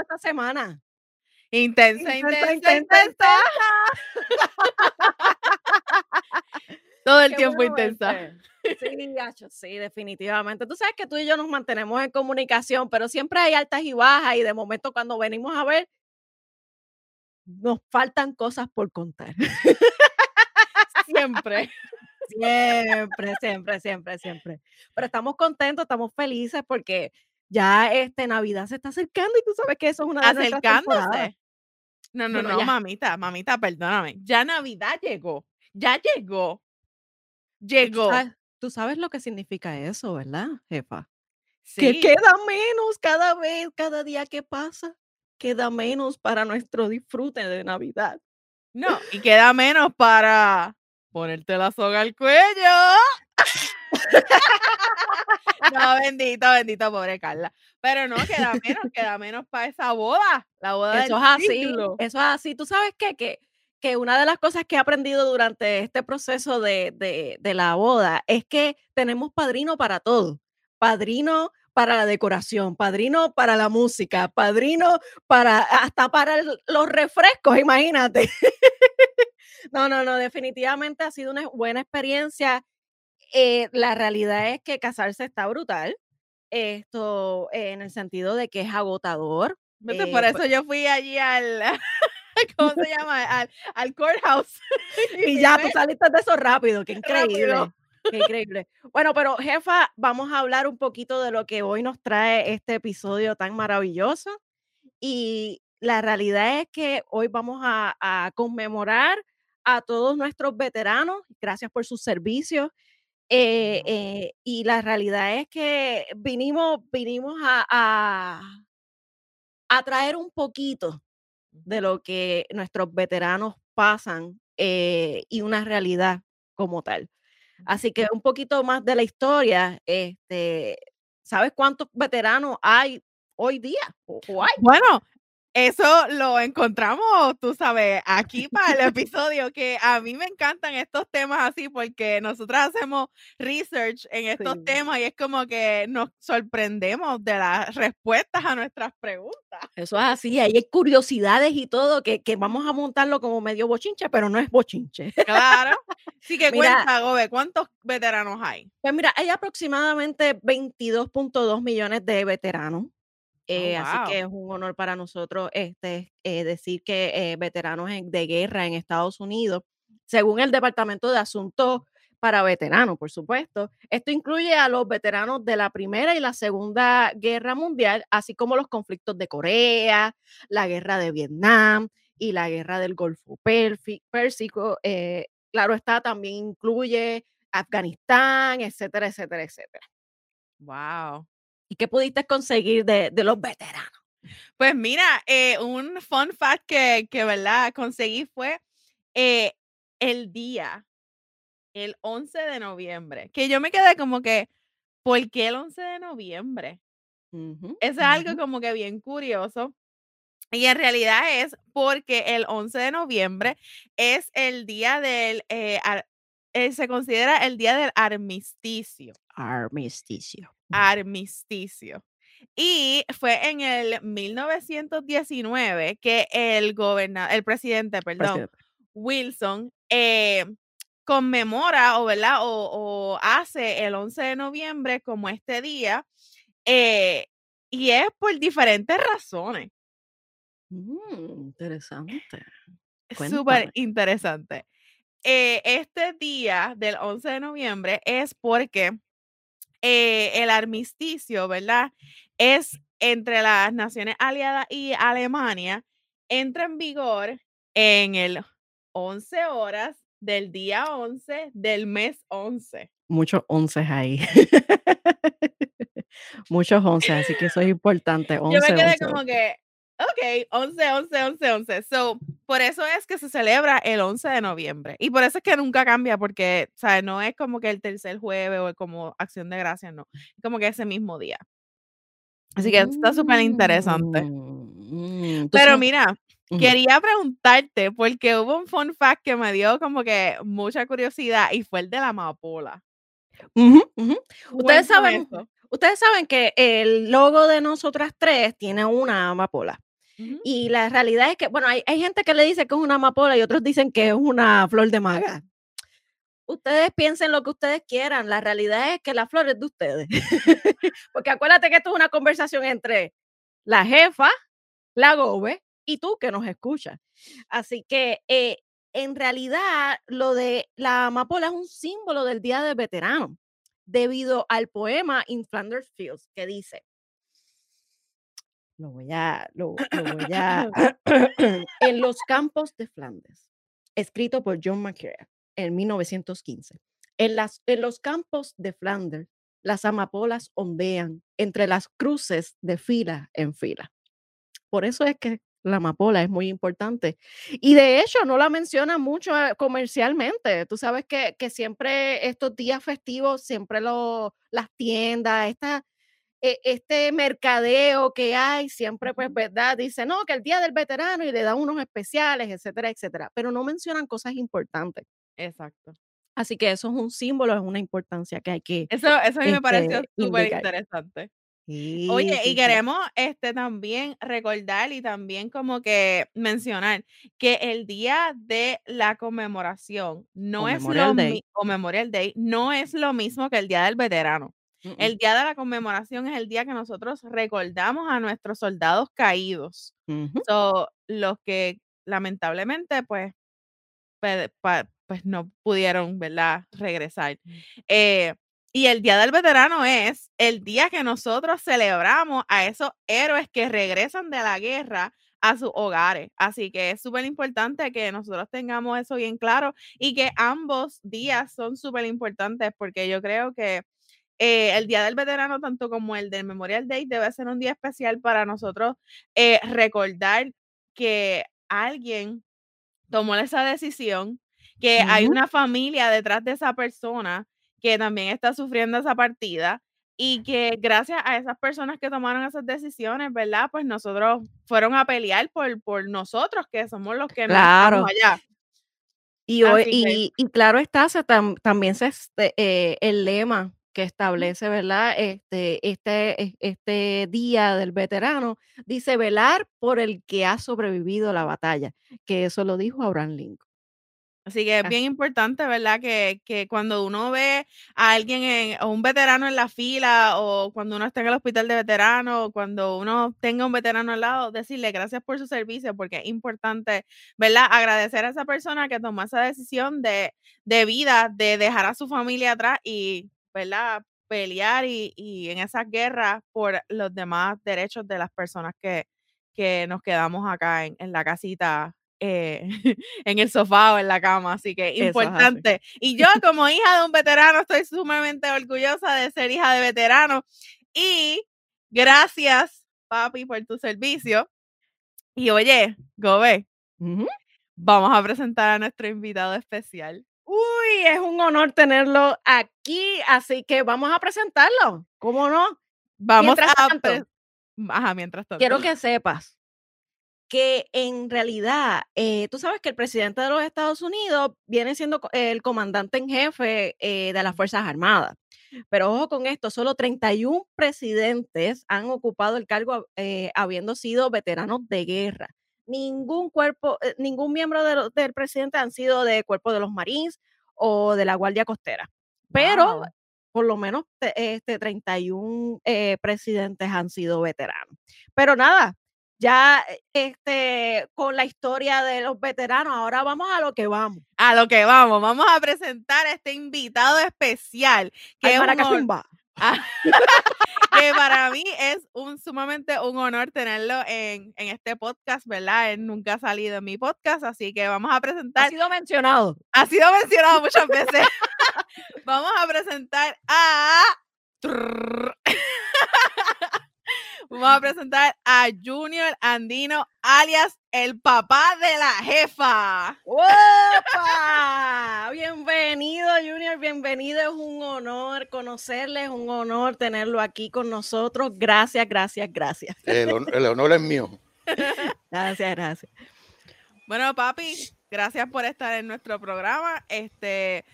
estuvo esta semana? Intensa, Intensa, intensa, intensa, intensa. Todo el Qué tiempo bueno intensa. verte. Sí, gacho, sí, definitivamente. Tú sabes que tú y yo nos mantenemos en comunicación, pero siempre hay altas y bajas y de momento cuando venimos a ver, nos faltan cosas por contar. Siempre. Siempre, siempre, siempre, siempre. Pero estamos contentos, estamos felices porque ya este Navidad se está acercando y tú sabes que eso es una de. Acercándose. No, no, no, ya. mamita, mamita, perdóname. Ya Navidad llegó. Ya llegó. Tú Llegó. sabes, tú sabes lo que significa eso, ¿verdad, jefa? Que Sí. queda menos cada vez, cada día que pasa, queda menos para nuestro disfrute de Navidad. No, y queda menos para ponerte la soga al cuello. No, bendito, bendito, pobre Carla. Pero no, queda menos, queda menos para esa boda, la boda Eso del es así, siglo. eso es así. ¿Tú sabes qué? Que, que una de las cosas que he aprendido durante este proceso de, de, de la boda es que tenemos padrino para todo. Padrino para la decoración, padrino para la música, padrino para hasta para el- los refrescos, imagínate. No, no, no, definitivamente ha sido una buena experiencia. Eh, la realidad es que casarse está brutal. Esto eh, en el sentido de que es agotador. Vete, eh, por pues- eso yo fui allí al, ¿cómo se llama? Al, al courthouse. Y ya tú saliste de eso rápido, qué increíble. Rápido. Qué increíble. Bueno, pero jefa, vamos a hablar un poquito de lo que hoy nos trae este episodio tan maravilloso. Y la realidad es que hoy vamos a, a conmemorar a todos nuestros veteranos. Gracias por sus servicios. Eh, eh, y la realidad es que vinimos, vinimos a, a, a traer un poquito de lo que nuestros veteranos pasan eh, y una realidad como tal. Así que un poquito más de la historia, este, ¿sabes cuántos veteranos hay hoy día? O, o hay? Bueno, eso lo encontramos, tú sabes, aquí para el episodio, que a mí me encantan estos temas así porque nosotras hacemos research en estos Sí. temas y es como que nos sorprendemos de las respuestas a nuestras preguntas. Eso es así, ahí hay curiosidades y todo que, que vamos a montarlo como medio bochinche, pero no es bochinche. Claro. Así que Mira. cuenta, Gobe, ¿cuántos veteranos hay? Pues mira, hay aproximadamente 22.2 millones de veteranos. Eh, wow. Así que es un honor para nosotros este, eh, decir que eh, veteranos en- de guerra en Estados Unidos, según el Departamento de Asuntos para Veteranos, por supuesto, esto incluye a los veteranos de la Primera y la Segunda Guerra Mundial, así como los conflictos de Corea, la guerra de Vietnam y la guerra del Golfo Pérsico. eh, claro está, también incluye Afganistán, etcétera, etcétera, etcétera. Wow. ¿Y qué pudiste conseguir de, de los veteranos? Pues mira, eh, un fun fact que, que, ¿verdad? Conseguí fue eh, el día, el 11 de noviembre, que yo me quedé como que, ¿por qué el 11 de noviembre? Ujú, Eso es algo ujú. como que bien curioso. Y en realidad es porque el 11 de noviembre es el día del, eh, ar- eh, se considera el día del armisticio. Armisticio. Armisticio. Y fue en el 1919 que el gobernador, el presidente, perdón, Presidente. Wilson, eh, conmemora o, ¿verdad? O, o hace el 11 de noviembre como este día. eh, y es por diferentes razones. Mm, interesante. Súper interesante. Eh, este día del 11 de noviembre es porque eh, el armisticio, ¿verdad? Es entre las naciones aliadas y Alemania, entra en vigor en el 11 horas del día 11 del mes 11. Muchos once ahí. Muchos once, así que eso es importante. Yo Once, me quedé once, como once. que, ok, 11, 11, 11, 11. So, por eso es que se celebra el 11 de noviembre. Y por eso es que nunca cambia, porque, ¿sabes? No es como que el tercer jueves o como acción de gracias, no. Es como que ese mismo día. Así que está súper interesante. Mm, tú Pero mira, quería preguntarte, porque hubo un fun fact que me dio como que mucha curiosidad y fue el de la amapola. Ujú. Ustedes saben eso. ustedes saben que el logo de nosotras 3 tiene una amapola. Y la realidad es que, bueno, hay, hay gente que le dice que es una amapola y otros dicen que es una flor de maga. Ustedes piensen lo que ustedes quieran. La realidad es que la flor es de ustedes. Porque acuérdate que esto es una conversación entre la jefa, la gobe y tú que nos escuchas. Así que eh, en realidad lo de la amapola es un símbolo del Día del Veterano debido al poema In Flanders Fields que dice, lo voy a, lo, lo voy a, en los campos de Flandes, escrito por John McCrea en 1915. En, las, en los campos de Flanders, las amapolas ondean entre las cruces de fila en fila. Por eso es que la amapola es muy importante. Y de hecho, no la menciona mucho eh, comercialmente. Tú sabes que, que siempre estos días festivos, siempre lo, las tiendas, esta, e- este mercadeo que hay, siempre, pues. ¿verdad? Dice, no, que el día del veterano y le dan unos especiales, etcétera, etcétera. Pero no mencionan cosas importantes. Exacto. Así que eso es un símbolo, es una importancia que hay que Eso eso a mí me pareció este, súper interesante. Sí, Oye, y sí, queremos, este, también recordar y también como que mencionar que el día de la conmemoración no O es Memorial lo Day. o Memorial Day, no es lo mismo que el día del veterano. Mm, mm. El día de la conmemoración es el día que nosotros recordamos a nuestros soldados caídos. Ujú. So, los que lamentablemente, pues, pues, no pudieron, ¿verdad?, regresar. Eh, y el Día del Veterano es el día que nosotros celebramos a esos héroes que regresan de la guerra a sus hogares. Así que es súper importante que nosotros tengamos eso bien claro y que ambos días son súper importantes porque yo creo que eh, el Día del Veterano, tanto como el del Memorial Day, debe ser un día especial para nosotros eh, recordar que alguien tomó esa decisión, que hay una familia detrás de esa persona que también está sufriendo esa partida y que gracias a esas personas que tomaron esas decisiones, ¿verdad? Pues nosotros fueron a pelear por, por nosotros, que somos los que no estamos Claro. allá. Y, hoy, Así que, y, y claro está, se tam- también se este, eh, el lema que establece, ¿verdad? Este, este, es- este día del veterano dice velar por el que ha sobrevivido la batalla, que eso lo dijo Abraham Lincoln. así que es bien importante, ¿verdad? Que, que cuando uno ve a alguien, en, o un veterano en la fila, o cuando uno está en el hospital de veteranos, o cuando uno tenga un veterano al lado, decirle gracias por su servicio, porque es importante, ¿verdad? Agradecer a esa persona que tomó esa decisión de, de vida, de dejar a su familia atrás y, ¿verdad? Pelear y, y en esas guerras por los demás derechos de las personas que, que nos quedamos acá en, en la casita. eh, en el sofá o en la cama, así que importante. Y yo como hija de un veterano estoy sumamente orgullosa de ser hija de veterano y gracias, papi, por tu servicio. Y oye, Gobe, vamos a presentar a nuestro invitado especial. Uy, es un honor tenerlo aquí, así que vamos a presentarlo. ¿Cómo no? Vamos Mientras a tanto, Ajá, mientras tanto. quiero que sepas que en realidad, eh, tú sabes que el presidente de los Estados Unidos viene siendo el comandante en jefe eh, de las Fuerzas Armadas. Pero ojo con esto, solo 31 presidentes han ocupado el cargo eh, habiendo sido veteranos de guerra. Ningún cuerpo, eh, ningún miembro de lo- del presidente han sido de cuerpo de los Marines o de la Guardia Costera. Pero Wow. por lo menos te- este, 31 eh, presidentes han sido veteranos. Pero nada, ya eh, este, con la historia de los veteranos, ahora vamos a lo que vamos. A lo que vamos, vamos a presentar a este invitado especial, que Al es Ah, que para mí es un sumamente un honor tenerlo en, en este podcast, ¿verdad? Él nunca ha salido en mi podcast, así que vamos a Ha presentar, sido mencionado. ha sido mencionado muchas veces. vamos a presentar a. Vamos a presentar a Junior Andino, alias el papá de la jefa. ¡Opa! Bienvenido, Junior, bienvenido. Es un honor conocerle, es un honor tenerlo aquí con nosotros. Gracias, gracias, gracias. El, el honor es mío. Gracias, gracias. Bueno, papi, gracias por estar en nuestro programa. Este,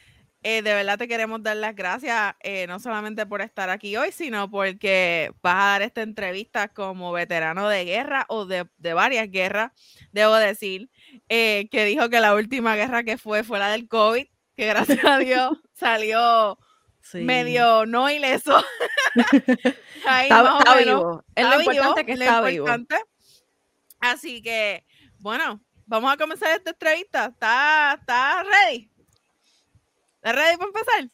eh, de verdad te queremos dar las gracias, eh, no solamente por estar aquí hoy, sino porque vas a dar esta entrevista como veterano de guerra o de, varias guerras, debo decir, eh, que dijo que la última guerra que fue fue la del COVID, que gracias a Dios salió medio no ileso. Ahí está, vivo. Es lo importante que está vivo. Así que, bueno, vamos a comenzar esta entrevista. ¿Está, está ready? ¿Estás ready para empezar?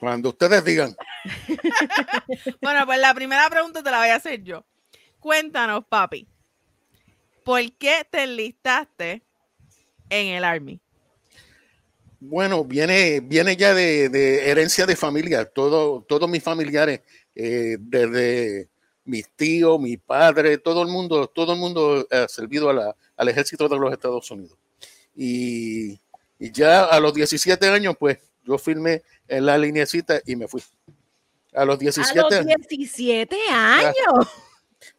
Cuando ustedes digan. bueno, pues la primera pregunta te la voy a hacer yo. Cuéntanos, papi, ¿por qué te enlistaste en el Army? Bueno, viene, viene ya de, herencia de familia. Todo, todos mis familiares, eh, desde mis tíos, mi padre, todo el mundo, todo el mundo ha servido al ejército de los Estados Unidos. Y, y, ya a los 17 años, pues yo firmé en la linecita y me fui. A los 17, a los 17 años.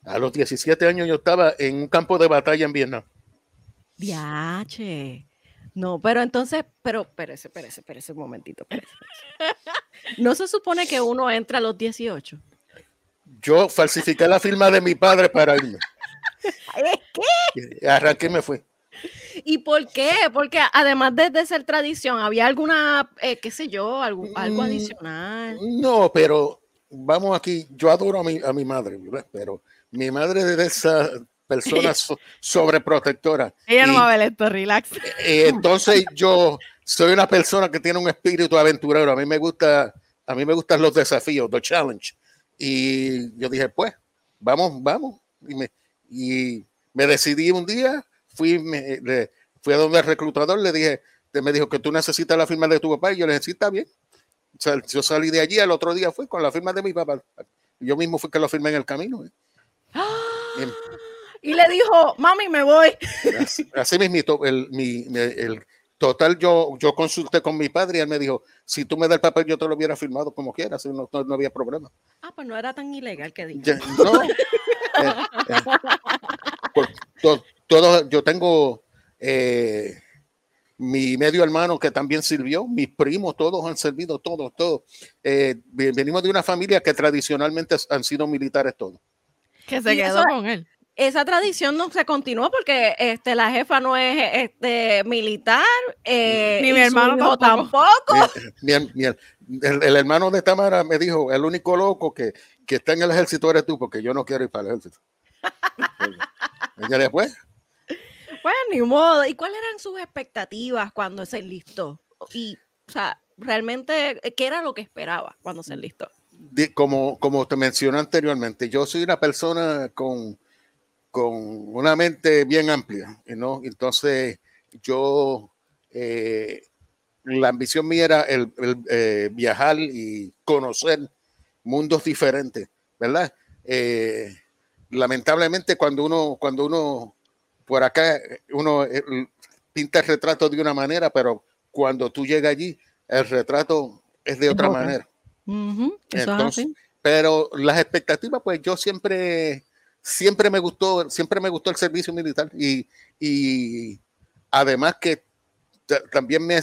A, los 17 años yo estaba en un campo de batalla en Vietnam. Viache. No, pero entonces, pero espérese, espérese, espérese un momentito. ¿No se supone que uno entra a los 18? Yo falsifiqué la firma de mi padre para irme. ¿Qué? Arranqué y me fui. ¿Y por qué? Porque además de, ser tradición, ¿había alguna, eh, qué sé yo, algo, algo mm, adicional? No, pero vamos aquí, yo adoro a mi, a mi madre, pero mi madre es de esa persona sobreprotectora. Ella no va a ver esto, relax. Eh, entonces yo soy una persona que tiene un espíritu aventurero. A mí me gusta, a mí me gustan los desafíos, los challenge. Y yo dije, pues, vamos, vamos. Y me, y me decidí un día fui, me, fui a donde el reclutador, le dije, te me dijo que tú necesitas la firma de tu papá y yo le dije, sí, está bien. O sea, yo salí de allí, el otro día fui con la firma de mi papá. Yo mismo fui que lo firmé en el camino. ¿eh? Y le dijo, mami, me voy. Así, mismo, el, mi, el total, yo, yo consulté con mi padre y él me dijo, si tú me das el papel, yo te lo hubiera firmado como quieras, no, no, había problema. Ah, pues no era tan ilegal que dijo. no. Eh, eh, todo, yo tengo eh, mi medio hermano que también sirvió, mis primos, todos han servido, todos, todos. Eh, venimos de una familia que tradicionalmente han sido militares todos. Que se quedó con él. Esa tradición no se continuó porque este, la jefa no es este, militar. Eh, Ni mi hermano tampoco. el, hermano de Tamara me dijo, el único loco que, que está en el ejército eres tú, porque yo no quiero ir para el ejército. Ella después, bueno, ni modo. ¿Y cuáles eran sus expectativas cuando se enlistó? Y, o sea, realmente, ¿qué era lo que esperaba cuando se enlistó? Como, como te mencioné anteriormente, yo soy una persona con, con una mente bien amplia, ¿no? Entonces, yo, eh, la ambición mía era el, eh, viajar y conocer mundos diferentes, ¿verdad? Eh, lamentablemente, cuando uno, cuando uno por acá uno eh, pinta el retrato de una manera, pero cuando tú llegas allí, el retrato es de otra manera. pero las expectativas, pues yo siempre, siempre me gustó, siempre me gustó el servicio militar y, y además que también me,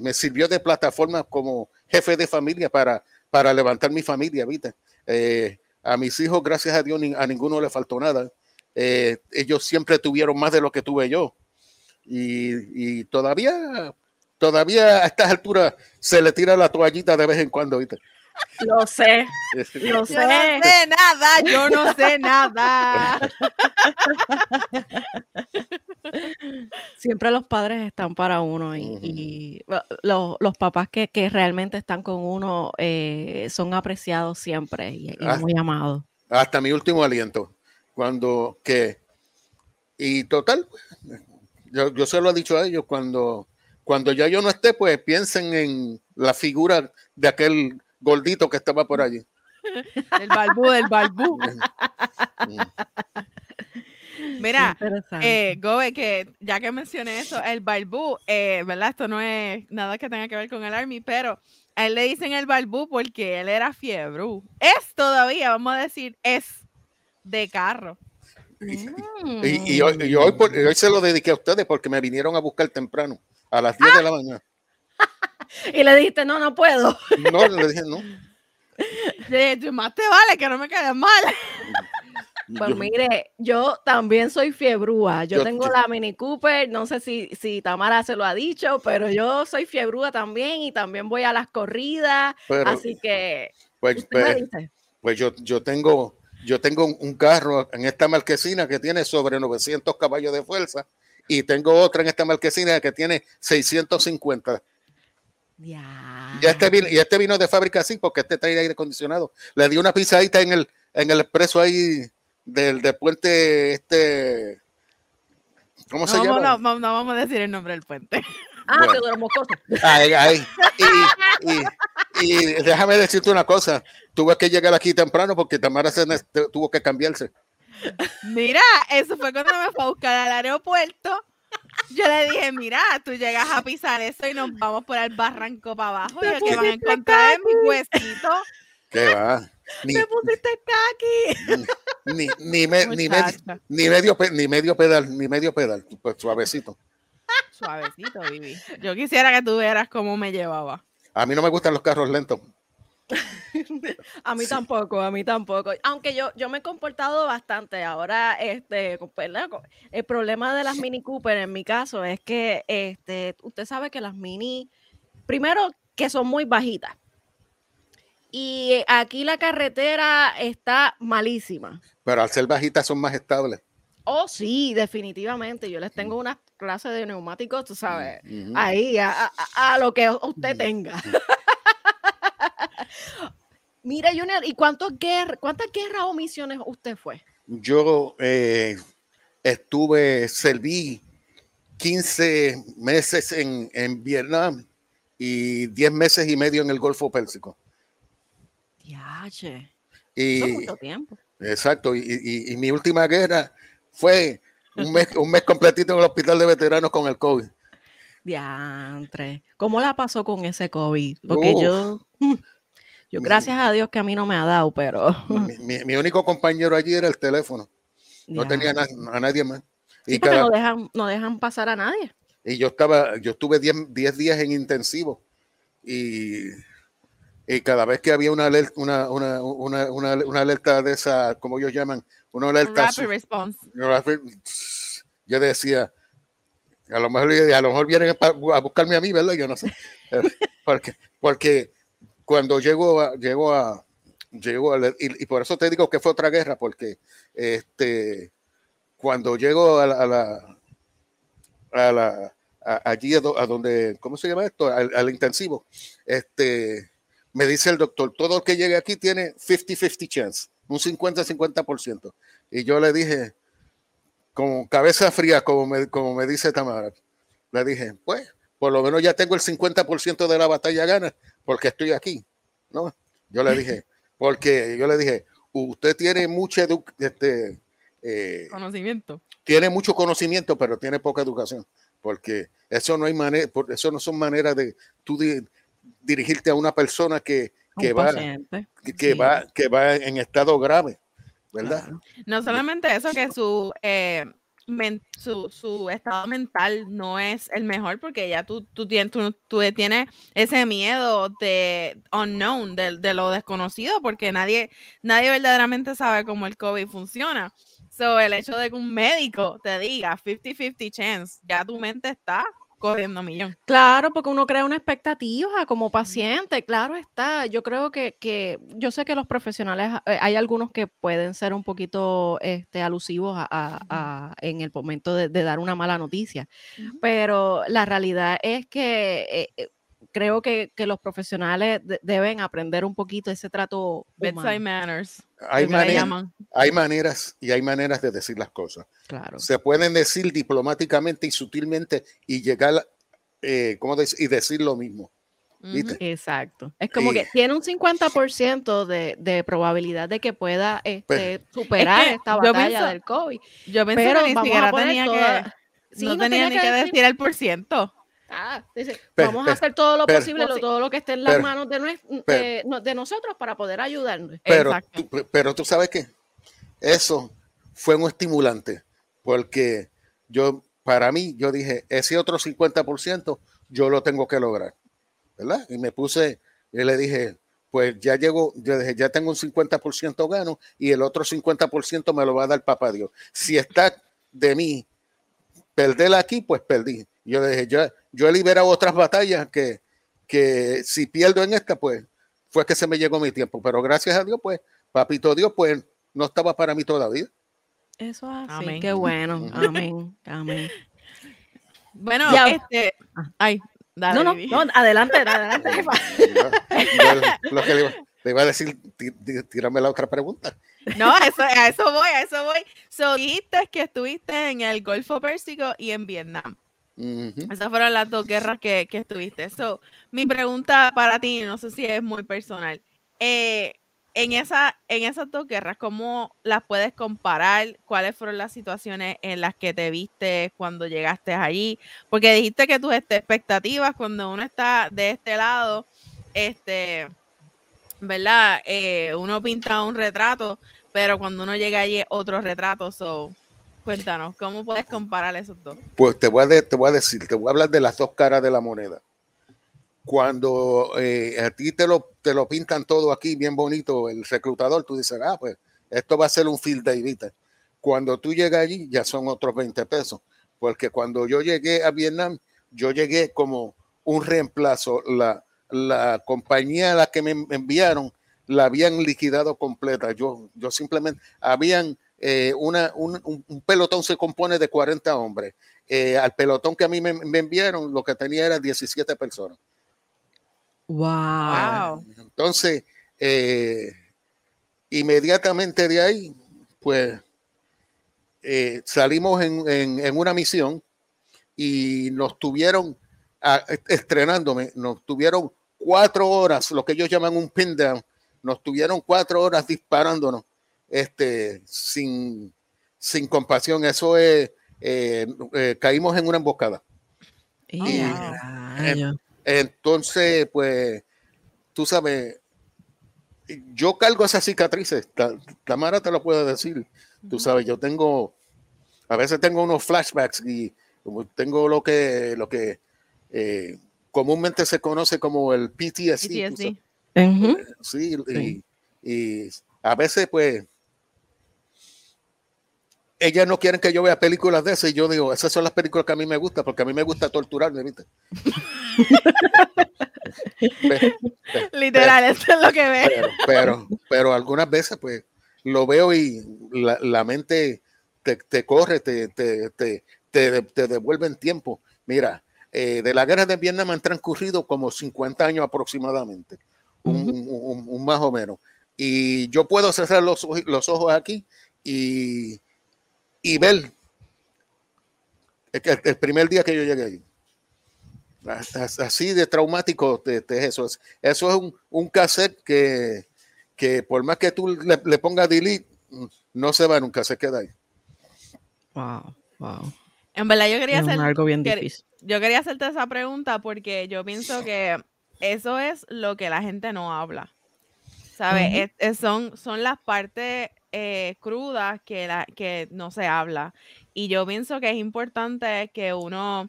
me, sirvió de plataforma como jefe de familia para, para levantar mi familia, ¿viste? Eh, a mis hijos, gracias a Dios, a ninguno le faltó nada. Eh, ellos siempre tuvieron más de lo que tuve yo. Y, todavía, todavía a estas alturas se le tira la toallita de vez en cuando, ¿viste? Lo sé, lo sé. Yo no sé nada, yo no sé nada. Siempre los padres están para uno y, los, los, papás que, que, realmente están con uno eh, son apreciados siempre y, y muy amados. Hasta mi último aliento cuando que, y total, yo, yo se lo he dicho a ellos, cuando, cuando ya yo no esté, pues piensen en la figura de aquel gordito que estaba por allí. El balbú del balbú. Mira, eh, Gobe, que ya que mencioné eso, el balbú, eh, ¿verdad? Esto no es nada que tenga que ver con el Army, pero a él le dicen el balbú porque él era fiebre. Es todavía, vamos a decir, es de carro. Y, hoy, hoy, se lo dediqué a ustedes porque me vinieron a buscar temprano, a las 10 de la mañana. Y le dijiste, no, no puedo. No, le dije, no. De, de más te vale que no me quede mal. Pues mire, yo también soy fiebrúa. Yo, Yo- tengo yo- la Mini Cooper, no sé si, si Tamara se lo ha dicho, pero yo soy fiebrúa también y también voy a las corridas. pero, así que, pues, pues, pues yo, yo tengo, yo tengo un, carro en esta marquesina que tiene sobre 900 caballos de fuerza y tengo otra en esta marquesina que tiene 650. Ya. Y este vino, y este vino de fábrica así porque este trae aire acondicionado. Le di una pisadita en el, en el expreso ahí del, puente este. ¿Cómo se llama? no, no, no vamos a decir el nombre del puente. Ah, Bueno. Teodoro Moscoso. Ahí, ahí. Y, y- y déjame decirte una cosa. Tuve que llegar aquí temprano porque Tamara se tuvo que cambiarse. Mira, eso fue cuando me fue a buscar al aeropuerto. Yo le dije, mira, tú llegas a pisar eso y nos vamos por el barranco para abajo. Y Te lo que van a encontrar es mi huesito. ¿Qué va? Ni, Me pusiste caqui. ni, ni, me- ni medio, ni medio pedal, ni medio pedal, pues suavecito. Suavecito, Vivi. Yo quisiera que tú vieras cómo me llevaba. A mí no me gustan los carros lentos. A mí tampoco, a mí tampoco. Aunque yo, yo me he comportado bastante. Ahora, este, el problema de las Mini Cooper en mi caso es que este, usted sabe que las Mini, primero que son muy bajitas. Y aquí la carretera está malísima. Pero al ser bajitas son más estables. Oh, sí, definitivamente. Yo les tengo una clase de neumáticos, tú sabes, ahí a, a- a lo que usted tenga. Mira, Junior, ¿y cuántos guerra, cuántas guerras o misiones usted fue? Yo eh, estuve, serví 15 meses en, en Vietnam y 10 meses y medio en el Golfo Pérsico. Diache, eso Y, es mucho tiempo. exacto, y, y- y mi última guerra fue un mes, un mes completito en el hospital de veteranos con el COVID. Diantre. ¿Cómo la pasó con ese COVID? Porque Uf. yo, yo gracias a Dios que a mí no me ha dado, pero Mi, mi- mi único compañero allí era el teléfono, no tenía na- a nadie más. Sí, Y, porque cada- no dejan, no dejan pasar a nadie. y yo estaba, yo estuve 10 10 días en intensivo y, y cada vez que había una alerta, una, una, una, una, una alerta de esa, como ellos llaman, una alerta, Rapid response. yo decía, a lo mejor, a lo mejor vienen a buscarme a mí, ¿verdad? Yo no sé. Porque, porque cuando llego a, llego a, llego a, y, y por eso te digo que fue otra guerra, porque este, cuando llego a la, a la, a la- a- allí a, do- a donde, ¿cómo se llama esto? Al, al intensivo, este, me dice el doctor, todo el que llegue aquí tiene 50-50 chance, un 50-50%. Y yo le dije, con cabeza fría, como me, como me dice Tamara, le dije, pues, por lo menos ya tengo el 50% de la batalla gana, porque estoy aquí, ¿no? Yo le dije, porque yo le dije, usted tiene mucha este, eh, Conocimiento. tiene mucho conocimiento, pero tiene poca educación, porque eso no hay manera, eso no son maneras de tú di- dirigirte a una persona que, que va, que, que sí. va, que va en estado grave, ¿verdad? claro. No solamente eso, que su, eh, men- su, su estado mental no es el mejor porque ya tú, tú, tienes, tú, tú tienes ese miedo de unknown, de, de lo desconocido, porque nadie, nadie verdaderamente sabe cómo el COVID funciona. So, el hecho de que un médico te diga 50-50 chance, ya tu mente está corriendo millón. Claro, porque uno crea una expectativa como paciente, claro está. Yo creo que, que yo sé que los profesionales, eh, hay algunos que pueden ser un poquito este, alusivos a, a- a- en el momento de, de dar una mala noticia, pero la realidad es que eh, eh, creo que, que los profesionales de- deben aprender un poquito ese trato Bedside manners. Hay, llaman. hay maneras y hay maneras de decir las cosas. Claro. Se pueden decir diplomáticamente y sutilmente y llegar, eh, ¿cómo dec- y decir lo mismo. Exacto. Es como Y- que tiene un 50% de, de probabilidad de que pueda este, superar que esta batalla pienso- del COVID. Yo pensé Pero que ni siquiera tenía toda- que, Sí, no, tenía ni que decir- decir el por ciento. Ah, dice, Pero- vamos a hacer todo lo pero- posible, todo lo que esté en las manos de, pero- de, de nosotros para poder ayudarnos. Pero, tú, pero tú sabes que eso fue un estimulante, porque yo, para mí, yo dije, ese otro 50% yo lo tengo que lograr, ¿verdad? Y me puse, y le dije, pues ya llego, yo dije, ya tengo un 50% gano y el otro 50% me lo va a dar papá Dios. Si está de mí perder aquí, pues perdí. Yo dije, yo, yo he liberado otras batallas que, que si pierdo en esta, pues fue que se me llegó mi tiempo. Pero gracias a Dios, pues, papito Dios, pues no estaba para mí todavía. Eso es así. Qué bueno. Amén. Amén. Bueno, este. Ah. Ay, dale. No, no, no, adelante, adelante. Lo que le iba, a decir, tírame la otra pregunta. No, eso, a eso voy, a eso voy. So, dijiste que estuviste en el Golfo Pérsico y en Vietnam. Esas fueron las dos guerras que, que estuviste. So, mi pregunta para ti, no sé si es muy personal. Eh, en, esa, en esas dos guerras, ¿cómo las puedes comparar? ¿Cuáles fueron las situaciones en las que te viste cuando llegaste allí? Porque dijiste que tus expectativas cuando uno está de este lado, este, ¿verdad? Eh, uno pinta un retrato, pero cuando uno llega allí otro retrato. So, cuéntanos, ¿cómo puedes comparar esos dos? Pues te voy, a te voy a decir, te voy a hablar de las dos caras de la moneda cuando eh, a ti te lo, te lo pintan todo aquí bien bonito, el reclutador, tú dices, ah, pues esto va a ser un field day, ¿viste? Cuando tú llegas allí, ya son otros 20 pesos, porque cuando yo llegué a Vietnam, yo llegué como un reemplazo. La, la compañía a la que me enviaron la habían liquidado completa. Yo, yo simplemente, habían eh, una, un, un, pelotón se compone de 40 hombres. Eh, al pelotón que a mí me, me enviaron, lo que tenía era 17 personas. Wow. Entonces, eh, inmediatamente de ahí, pues eh, salimos en, una misión y nos tuvieron, estrenándome, nos tuvieron cuatro horas, lo que ellos llaman un pin down, nos tuvieron cuatro horas disparándonos este, sin, sin compasión. Eso es, eh, caímos en una emboscada. Entonces, pues, tú sabes, yo cargo esas cicatrices, Tamara te lo puedo decir, tú sabes, yo tengo, a veces tengo unos flashbacks y tengo lo que, lo que eh, comúnmente se conoce como el PTSD. sí, y, y a veces, pues, ellas no quieren que yo vea películas de esas y yo digo, esas son las películas que a mí me gustan porque a mí me gusta torturarme, ¿viste? Literal, eso es lo que veo. Pero, pero, algunas veces pues lo veo y la, mente te, corre, te, te, te, devuelve en tiempo. Mira, eh, de la guerra de Vietnam han transcurrido como 50 años aproximadamente, un, más o menos. Y yo puedo cerrar los, los ojos aquí y y ver el, primer día que yo llegué ahí. Así de traumático es eso. Eso es un, un cassette que, que por más que tú le, pongas delete, no se va nunca, se queda ahí. Wow, wow. En verdad yo quería hacer algo bien difícil. Yo quería hacerte esa pregunta porque yo pienso que eso es lo que la gente no habla. ¿Sabes? son, son las partes eh, crudas que, la, que no se habla. Y yo pienso que es importante que uno,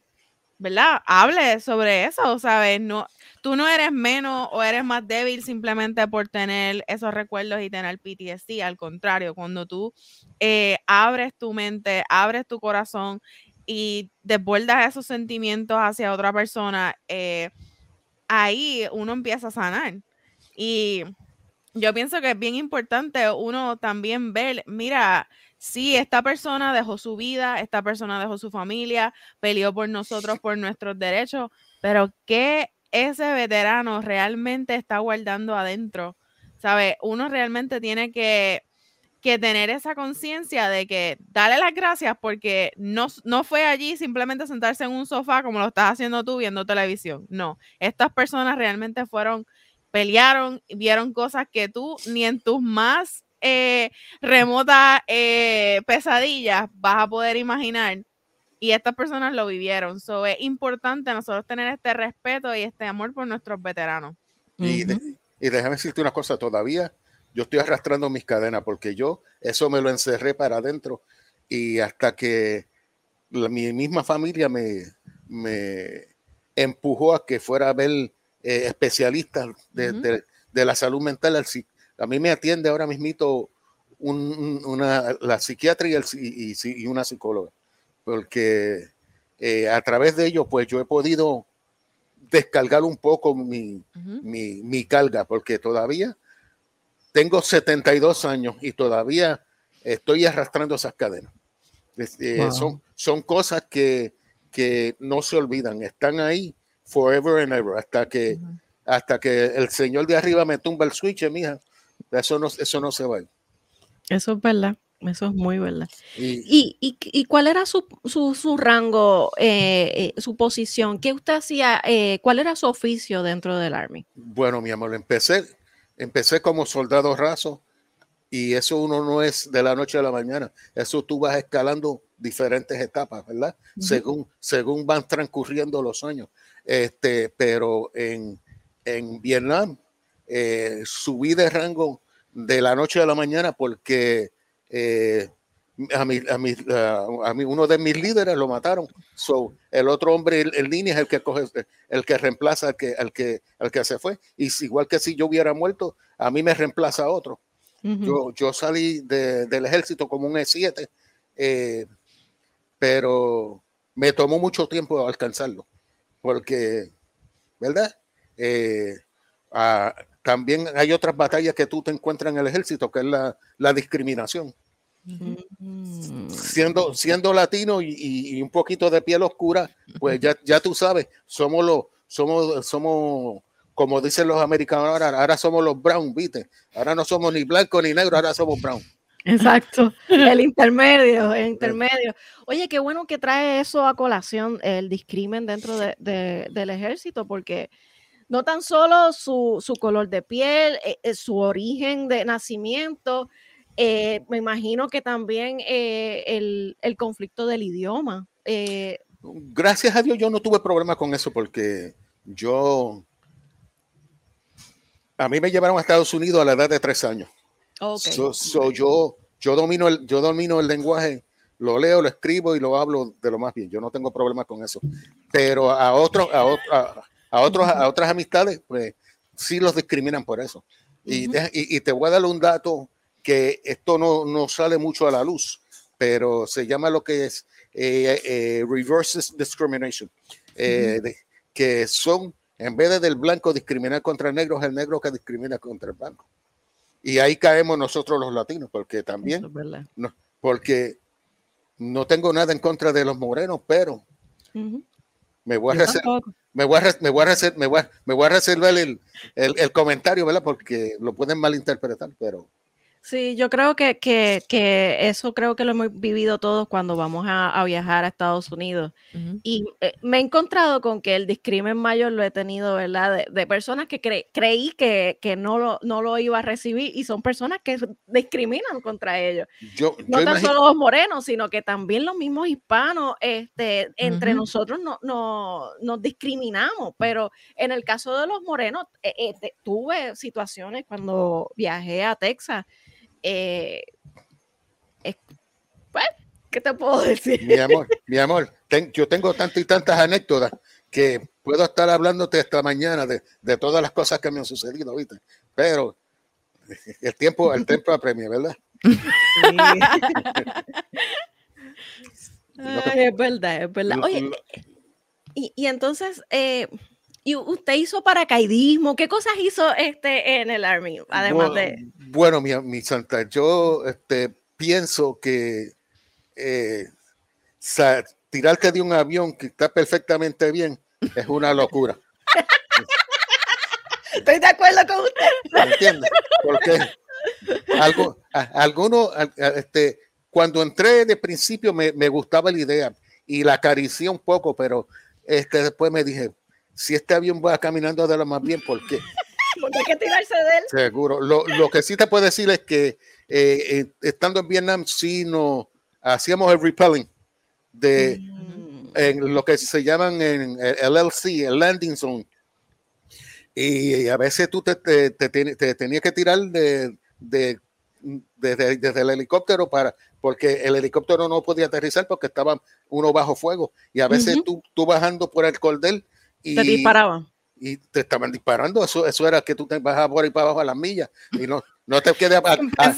¿verdad? Hable sobre eso, ¿sabes? No, tú no eres menos o eres más débil simplemente por tener esos recuerdos y tener PTSD. Al contrario, cuando tú eh, abres tu mente, abres tu corazón y desbordas esos sentimientos hacia otra persona, eh, ahí uno empieza a sanar. Y yo pienso que es bien importante uno también ver, mira, si esta persona dejó su vida, esta persona dejó su familia, peleó por nosotros, por nuestros derechos, pero ¿qué ese veterano realmente está guardando adentro? ¿Sabe? Uno realmente tiene que, que tener esa conciencia de que dale las gracias porque no, no fue allí simplemente sentarse en un sofá como lo estás haciendo tú viendo televisión. No, estas personas realmente fueron pelearon, vieron cosas que tú ni en tus más eh, remotas eh, pesadillas vas a poder imaginar. Y estas personas lo vivieron. So, es importante nosotros tener este respeto y este amor por nuestros veteranos. Y, déjame decirte una cosa, todavía yo estoy arrastrando mis cadenas porque yo eso me lo encerré para adentro y hasta que mi misma familia me, me empujó a que fuera a ver eh, especialistas de, la salud mental. A mí me atiende ahora mismito una, la psiquiatra y, una psicóloga, porque eh, a través de ello, pues yo he podido descargar un poco mi, mi, carga, porque todavía tengo 72 años y todavía estoy arrastrando esas cadenas. Este, son, son cosas que, que no se olvidan, están ahí forever and ever, hasta que, hasta que el señor de arriba me tumba el switch, mija, eso no, eso no se va. Eso es verdad. Eso es muy verdad. ¿Y, y, cuál era su, su, rango, eh, eh, su posición? ¿Qué usted hacía? Eh, ¿Cuál era su oficio dentro del Army? Bueno, mi amor, empecé, empecé como soldado raso y eso uno no es de la noche a la mañana. Eso tú vas escalando diferentes etapas, ¿verdad? según, según van transcurriendo los años. Este, pero en, en Vietnam subí de rango de la noche a la mañana porque eh, a, mí, a, mí, a, mí, uno de mis líderes lo mataron. So, el otro hombre en, línea es el que coge, el que reemplaza al que, al que, al que se fue. Y igual que si yo hubiera muerto, a mí me reemplaza otro. yo, yo salí del ejército como un E7, eh, pero me tomó mucho tiempo alcanzarlo, porque, ¿verdad? Eh, también hay otras batallas que tú te encuentras en el ejército, que es la, la discriminación. Mm. Siendo, siendo latino y, y, un poquito de piel oscura, pues ya, ya tú sabes, somos los, somos, somos, como dicen los americanos ahora, ahora somos los brown, ¿viste? Ahora no somos ni blanco ni negro, ahora somos brown. Exacto, el intermedio, el intermedio. Oye, qué bueno que trae eso a colación, el discrimen dentro de, de, del ejército, porque no tan solo su, su color de piel, eh, eh, su origen de nacimiento, eh, me imagino que también el, el, conflicto del idioma. Gracias a Dios yo no tuve problema con eso porque yo, a mí me llevaron a Estados Unidos a la edad de tres años. Okay. yo, yo, domino el, yo domino el lenguaje, lo leo, lo escribo y lo hablo de lo más bien. Yo no tengo problema con eso. Pero a otros, a, a, a, otros, a otras amistades, pues sí los discriminan por eso. y, y, te voy a dar un dato que esto no, no, sale mucho a la luz, pero se llama lo que es eh, eh, reverse discrimination, eh, que son, en vez de del blanco discriminar contra el negro, es el negro que discrimina contra el blanco. Y ahí caemos nosotros los latinos, porque también, no, porque no tengo nada en contra de los morenos, pero me voy a reservar, me voy a, me voy a, me voy me voy a reservar el, el, el, comentario, ¿verdad? Porque lo pueden malinterpretar, pero Sí, yo creo que, que, que, eso creo que lo hemos vivido todos cuando vamos a, a viajar a Estados Unidos. Y eh, me he encontrado con que el discrimen mayor lo he tenido, ¿verdad? De, de personas que creí que, que, no, lo, no lo iba a recibir y son personas que discriminan contra ellos. Yo, no tan solo los morenos, sino que también los mismos hispanos, este, entre nosotros no, no, nos discriminamos. Pero en el caso de los morenos, eh, eh, tuve situaciones cuando viajé a Texas eh, pues, ¿qué te puedo decir? Mi amor, mi amor, yo tengo tantas y tantas anécdotas que puedo estar hablándote esta mañana de, de, todas las cosas que me han sucedido, ¿viste? Pero el tiempo, el tiempo apremia, ¿verdad? es verdad, es verdad. Oye, y, y entonces, eh, ¿Y usted hizo paracaidismo? ¿Qué cosas hizo este en el Army? Además bueno, de. Bueno, mi, mi, santa, yo este, pienso que eh, tirarte de un avión que está perfectamente bien es una locura. Estoy de acuerdo con usted. ¿Me entiendes? Porque algo, alguno, este, cuando entré de principio me, me, gustaba la idea y la acaricié un poco, pero este, después me dije, si este avión va caminando de lo más bien, ¿por qué? Porque hay que tirarse de él. Seguro. Lo, lo que sí te puedo decir es que eh, eh, estando en Vietnam, sí no hacíamos el repelling de mm. en lo que se llaman en el LLC, el landing zone. Y a veces tú te, te, te, tenías que tirar de, de, desde, desde el helicóptero para, porque el helicóptero no podía aterrizar porque estaba uno bajo fuego. Y a veces tú, tú bajando por el cordel y, te disparaban. y te estaban disparando. Eso, eso era que tú te bajabas por ahí para abajo a las millas y no, no te quede a, a-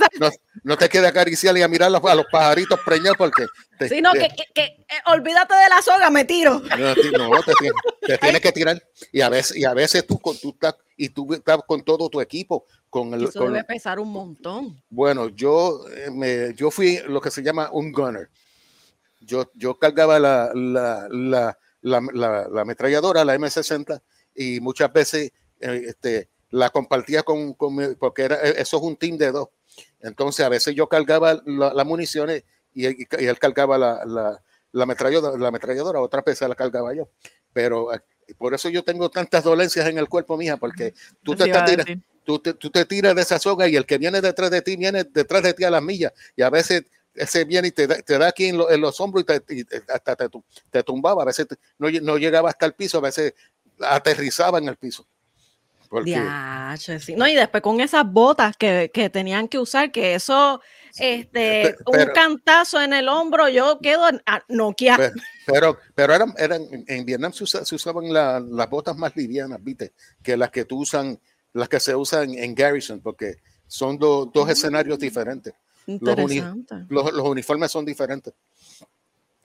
no, no te quede acariciar y a mirar a los, a pajaritos preñados porque te, Sí, no, te- que, que- que, eh, olvídate de la soga, me tiro. no, no, te, tienes- te tienes que tirar y a veces y a veces tú, con- tú estás y tú estás con todo tu equipo con el Eso con- debe pesar un montón. bueno yo eh, me, yo fui lo que se llama un gunner yo yo cargaba la la, la, la, la- la ametralladora la M60 y muchas veces eh, este la compartía con, con porque era e, eso es un team de dos. Entonces a veces yo cargaba la- las municiones y, él- y él cargaba la, la, la ametralladora, la ametralladora, otras veces la cargaba yo. Pero eh, por eso yo tengo tantas dolencias en el cuerpo, mija, porque tú te, estás tú, te, tú te tiras de esa soga y el que viene detrás de ti viene detrás de ti a las millas. Y a veces ese viene y te da, te da aquí en, lo- en los hombros y, te, y hasta te, te tumbaba, a veces no, no llegaba hasta el piso, a veces aterrizaba en el piso. Porque, Diache, sí. No, y después con esas botas que, que tenían que usar, que eso, este, un pero- cantazo en el hombro, yo quedo en- a- noqueada. Pe- Pero, pero eran, eran, en Vietnam se, usa- se usaban la- las botas más livianas, ¿viste? Que las que tú usan, las que se usan en Garrison, porque son do- dos escenarios diferentes. Interesante. Los, los uniformes son diferentes.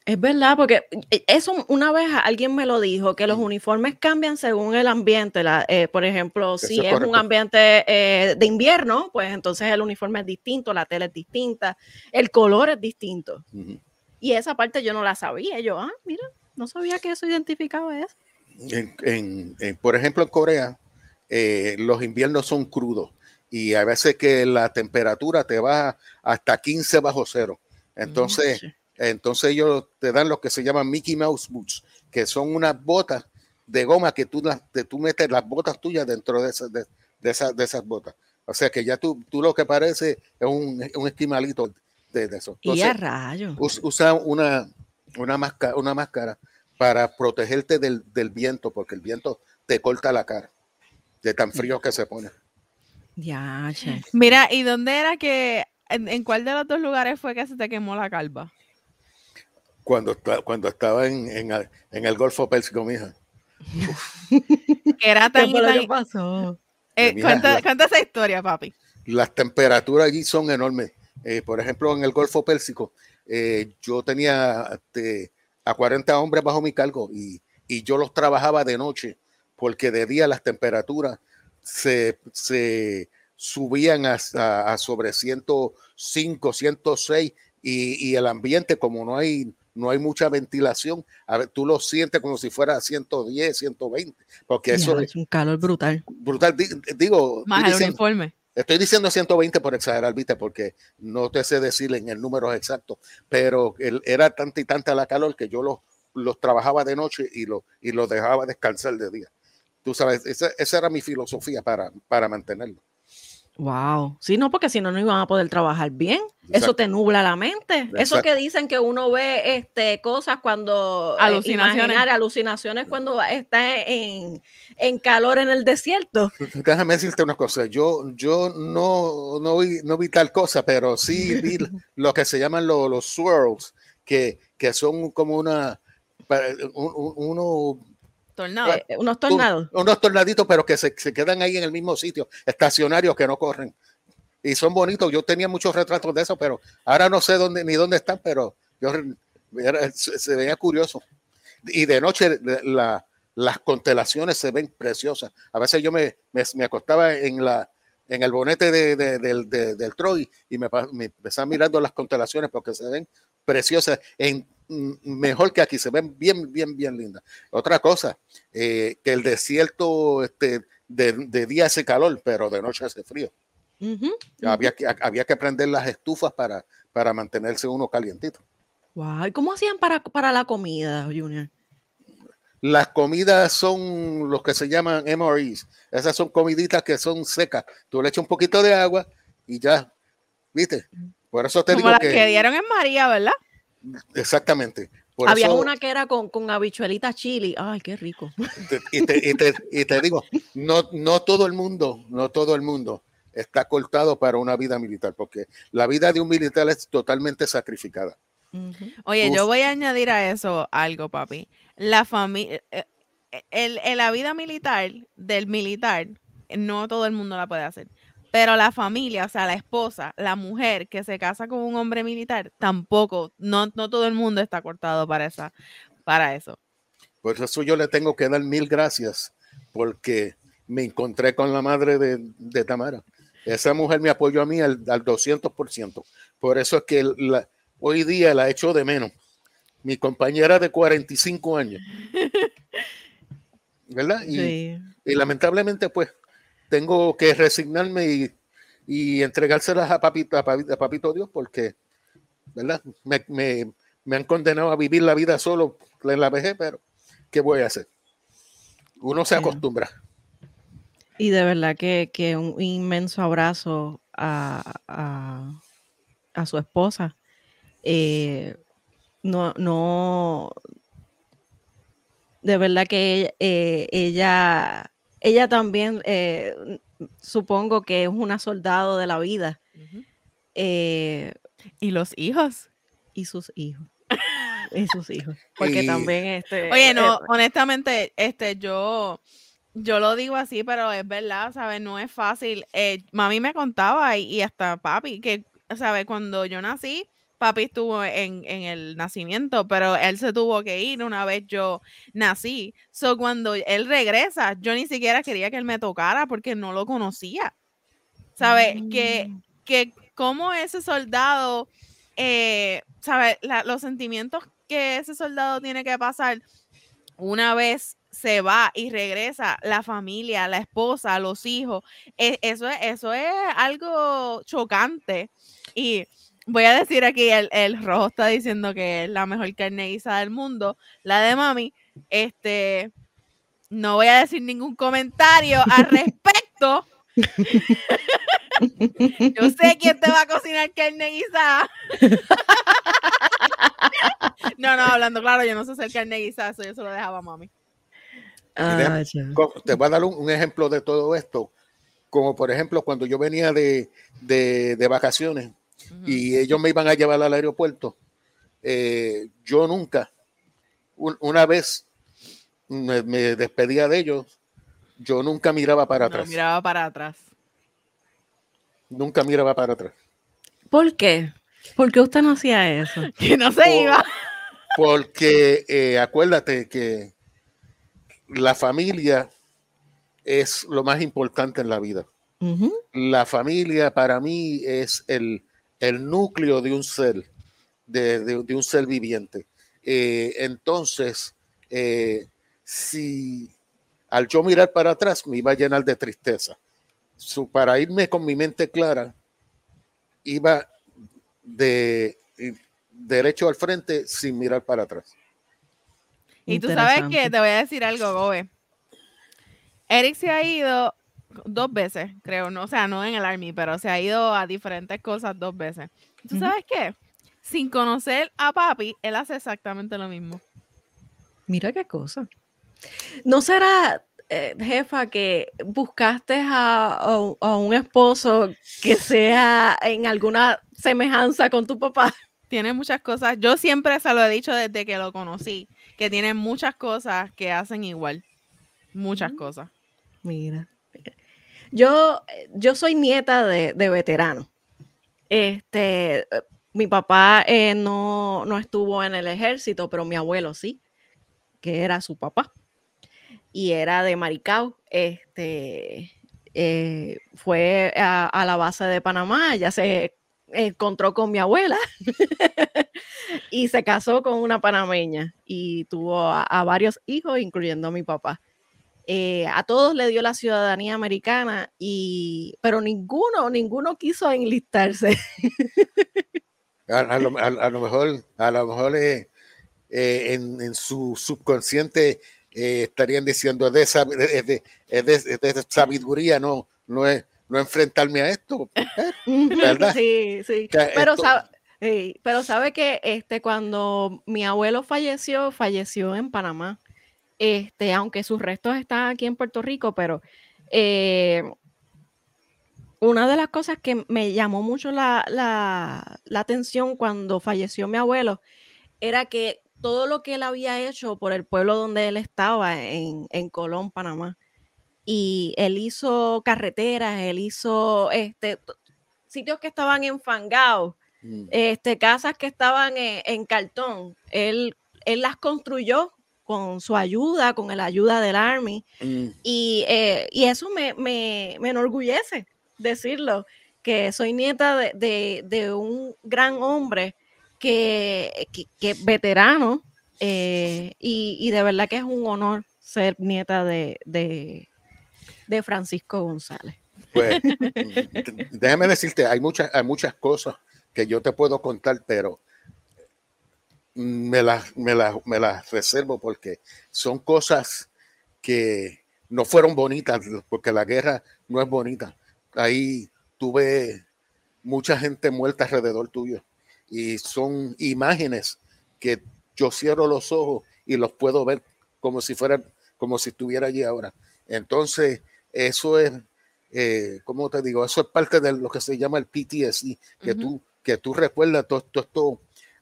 Es verdad, porque eh, eso una vez alguien me lo dijo, que los Mm. uniformes cambian según el ambiente. la- eh, por ejemplo, Eso si es un ambiente eh, de invierno, pues entonces el uniforme es distinto, la tela es distinta, el color es distinto. Y esa parte yo no la sabía. Yo, ah, mira, no sabía que eso identificaba eso. En, en- en- por ejemplo, en Corea, eh, los inviernos son crudos y a veces que la temperatura te baja hasta 15 bajo cero. Entonces, entonces ellos te dan lo que se llaman Mickey Mouse Boots, que son unas botas de goma que tú, las, que tú metes las botas tuyas dentro de esas, de, de esas, de esas botas. O sea que ya tú, tú lo que parece es un, un esquimalito de, de eso. y a Entonces, rayo. us- usa una, una, máscara, una máscara para protegerte del, del viento, porque el viento te corta la cara de tan frío que se pone. Ya, che. Mira, ¿y dónde era que, en, en cuál de los dos lugares fue que se te quemó la calva? Cuando, cuando estaba en, en, el- en el Golfo Pérsico, mija. Era ¿Qué tan, y fue lo tan- que pasó? eh, Mira, cuenta, la- cuenta esa historia, papi. las temperaturas allí son enormes. Eh, por ejemplo, en el Golfo Pérsico, eh, yo tenía este, a 40 hombres bajo mi cargo y, y yo los trabajaba de noche porque de día las temperaturas se, se subían hasta a sobre 105, 106 y, y el ambiente, como no hay, no hay mucha ventilación, a ver, tú lo sientes como si fuera 110, 120, porque eso Ya, es un calor brutal. brutal. Di- Digo, Más estoy el diciendo- uniforme. Estoy diciendo 120 por exagerar, viste, porque no te sé decir en el número exacto, pero el- era tanta y tanta la calor que yo los, los trabajaba de noche y los y los dejaba descansar de día. Tú sabes, esa, esa era mi filosofía para, para mantenerlo. Wow. Sí, no, porque si no, no iban a poder trabajar bien. Eso Exacto. te nubla la mente. Eso Exacto. que dicen que uno ve este, cosas cuando. eh, Alucinaciones. imaginar alucinaciones cuando está en, en calor en el desierto. Déjame decirte una cosa, yo, yo no, no, vi, no vi tal cosa, pero sí vi lo que se llaman lo- los swirls, que, que son como una, pa- un- un- uno, Tornado. Eh, unos un- tornados. unos tornaditos, pero que se, se quedan ahí en el mismo sitio, estacionarios que no corren. Y son bonitos. Yo tenía muchos retratos de eso, pero ahora no sé dónde ni dónde están, pero yo era- se, se veía curioso. Y de noche la- las constelaciones se ven preciosas. A veces yo me, me, me acostaba en la en el bonete de- de- del, de- del Troy y me, me empezaba mirando las constelaciones porque se ven preciosas, en, mejor que aquí, se ven bien, bien, bien lindas. Otra cosa, eh, que el desierto este, de, de día hace calor, pero de noche hace frío. Ujú, Había que, había que prender las estufas para, para mantenerse uno calientito. Wow. ¿Y cómo hacían para, para la comida, Junior? Las comidas son los que se llaman MREs. Esas son comiditas que son secas. Tú le echas un poquito de agua y ya, ¿viste? Por eso te Como digo las que, que dieron en María, ¿verdad? Exactamente. Por Había eso- una que era con, con habichuelita chili. Ay, qué rico. y, te, y te- y te digo, no, no todo el mundo, no todo el mundo está cortado para una vida militar, porque la vida de un militar es totalmente sacrificada. Oye, Uf. yo voy a añadir a eso algo, papi. La familia, e, el, en la vida militar, del militar, no todo el mundo la puede hacer. Pero la familia, o sea, la esposa, la mujer que se casa con un hombre militar, tampoco, no, no todo el mundo está cortado para, esa, para eso. Por eso yo le tengo que dar mil gracias, porque me encontré con la madre de, Tamara. Esa mujer me apoyó a mí al, al 200%. Por eso es que hoy día la echo de menos. Mi compañera de 45 años. ¿Verdad? Y, y lamentablemente, pues, tengo que resignarme y, y entregárselas a papito, a papito, Dios porque, ¿verdad? Me, han condenado a vivir la vida solo en la vejez, pero ¿qué voy a hacer? Uno se acostumbra. Y de verdad que, un inmenso abrazo a, su esposa. Eh, no, no, de verdad que eh, ella ella también, eh, supongo que es una soldado de la vida. Eh, y los hijos. Y sus hijos. y sus hijos. Porque también este. Oye, no, eh, honestamente, este, yo. Yo lo digo así, pero es verdad, ¿sabes? No es fácil. mami me contaba y, y hasta papi que, ¿sabes? Cuando yo nací, papi estuvo en, el nacimiento, pero él se tuvo que ir una vez yo nací. So, cuando él regresa, yo ni siquiera quería que él me tocara porque no lo conocía. ¿Sabes? Que, mm. que como ese soldado, eh, ¿sabes? los sentimientos que ese soldado tiene que pasar una vez se va y regresa la familia, la esposa, los hijos. E, eso, eso es algo chocante. Y voy a decir aquí, el, rojo está diciendo que es la mejor carne guisada del mundo, la de mami. Este, no voy a decir ningún comentario al respecto. Yo sé quién te va a cocinar carne guisada. no, no, hablando claro, yo no sé hacer carne guisada, eso yo se lo dejaba a mami. Ah, te voy a dar un, ejemplo de todo esto. Como por ejemplo, cuando yo venía de, de vacaciones, y ellos me iban a llevar al aeropuerto. Eh, yo nunca, una vez me, despedía de ellos, yo nunca miraba para atrás. miraba para atrás. Nunca miraba para atrás. ¿Por qué? ¿Por qué usted no hacía eso? Que no se iba. Porque eh, acuérdate que la familia es lo más importante en la vida. La familia para mí es el, el núcleo de un ser, de, un ser viviente. Eh, entonces, eh, si al yo mirar para atrás me iba a llenar de tristeza. para irme con mi mente clara, iba de derecho al frente sin mirar para atrás. Y tú sabes que te voy a decir algo, Gobe. Eric se ha ido dos veces, creo, no, o sea, no en el Army, pero se ha ido a diferentes cosas dos veces. ¿Tú sabes qué? Sin conocer a papi, él hace exactamente lo mismo. Mira qué cosa. ¿No será, eh, jefa, que buscaste a, un esposo que sea en alguna semejanza con tu papá? Tiene muchas cosas. Yo siempre se lo he dicho desde que lo conocí, que tiene muchas cosas que hacen igual. Muchas cosas. Mira. Yo, yo soy nieta de, de veterano. Este, mi papá eh, no, estuvo en el ejército, pero mi abuelo sí, que era su papá. Y era de Maricao. Este, eh, fue a, la base de Panamá, ya se encontró con mi abuela y se casó con una panameña y tuvo a varios hijos, incluyendo a mi papá. Eh, a todos le dio la ciudadanía americana, y, pero ninguno, ninguno quiso enlistarse. A, lo, mejor, a lo mejor eh, eh, en, su subconsciente estarían diciendo de, de, sabiduría, no, no es no enfrentarme a esto, ¿verdad? Sí, sí. pero, sabe, pero sabe que este, cuando mi abuelo falleció, falleció en Panamá este, aunque sus restos están aquí en Puerto Rico, pero eh, una de las cosas que me llamó mucho la, atención cuando falleció mi abuelo era que todo lo que él había hecho por el pueblo donde él estaba, en, en Colón, Panamá. Y él hizo carreteras, él hizo este, sitios que estaban enfangados, mm. este, casas que estaban en, cartón. Él, él las construyó con su ayuda, con la ayuda del Army. Mm. Y, eh, y, eso me, me, me, enorgullece decirlo, que soy nieta de, de, un gran hombre que, que, veterano eh, y, y, de verdad que es un honor ser nieta de, de, de Francisco González. Pues, déjame decirte, hay muchas, hay muchas cosas que yo te puedo contar, pero me las, me, me las reservo porque son cosas que no fueron bonitas, porque la guerra no es bonita. Ahí tuve mucha gente muerta alrededor tuyo y son imágenes que yo cierro los ojos y los puedo ver como si fuera, como si estuviera allí ahora. Entonces, eso es, eh, ¿cómo te digo? Eso es parte de lo que se llama el PTSD, que, tú, que tú recuerdas todos estos eh,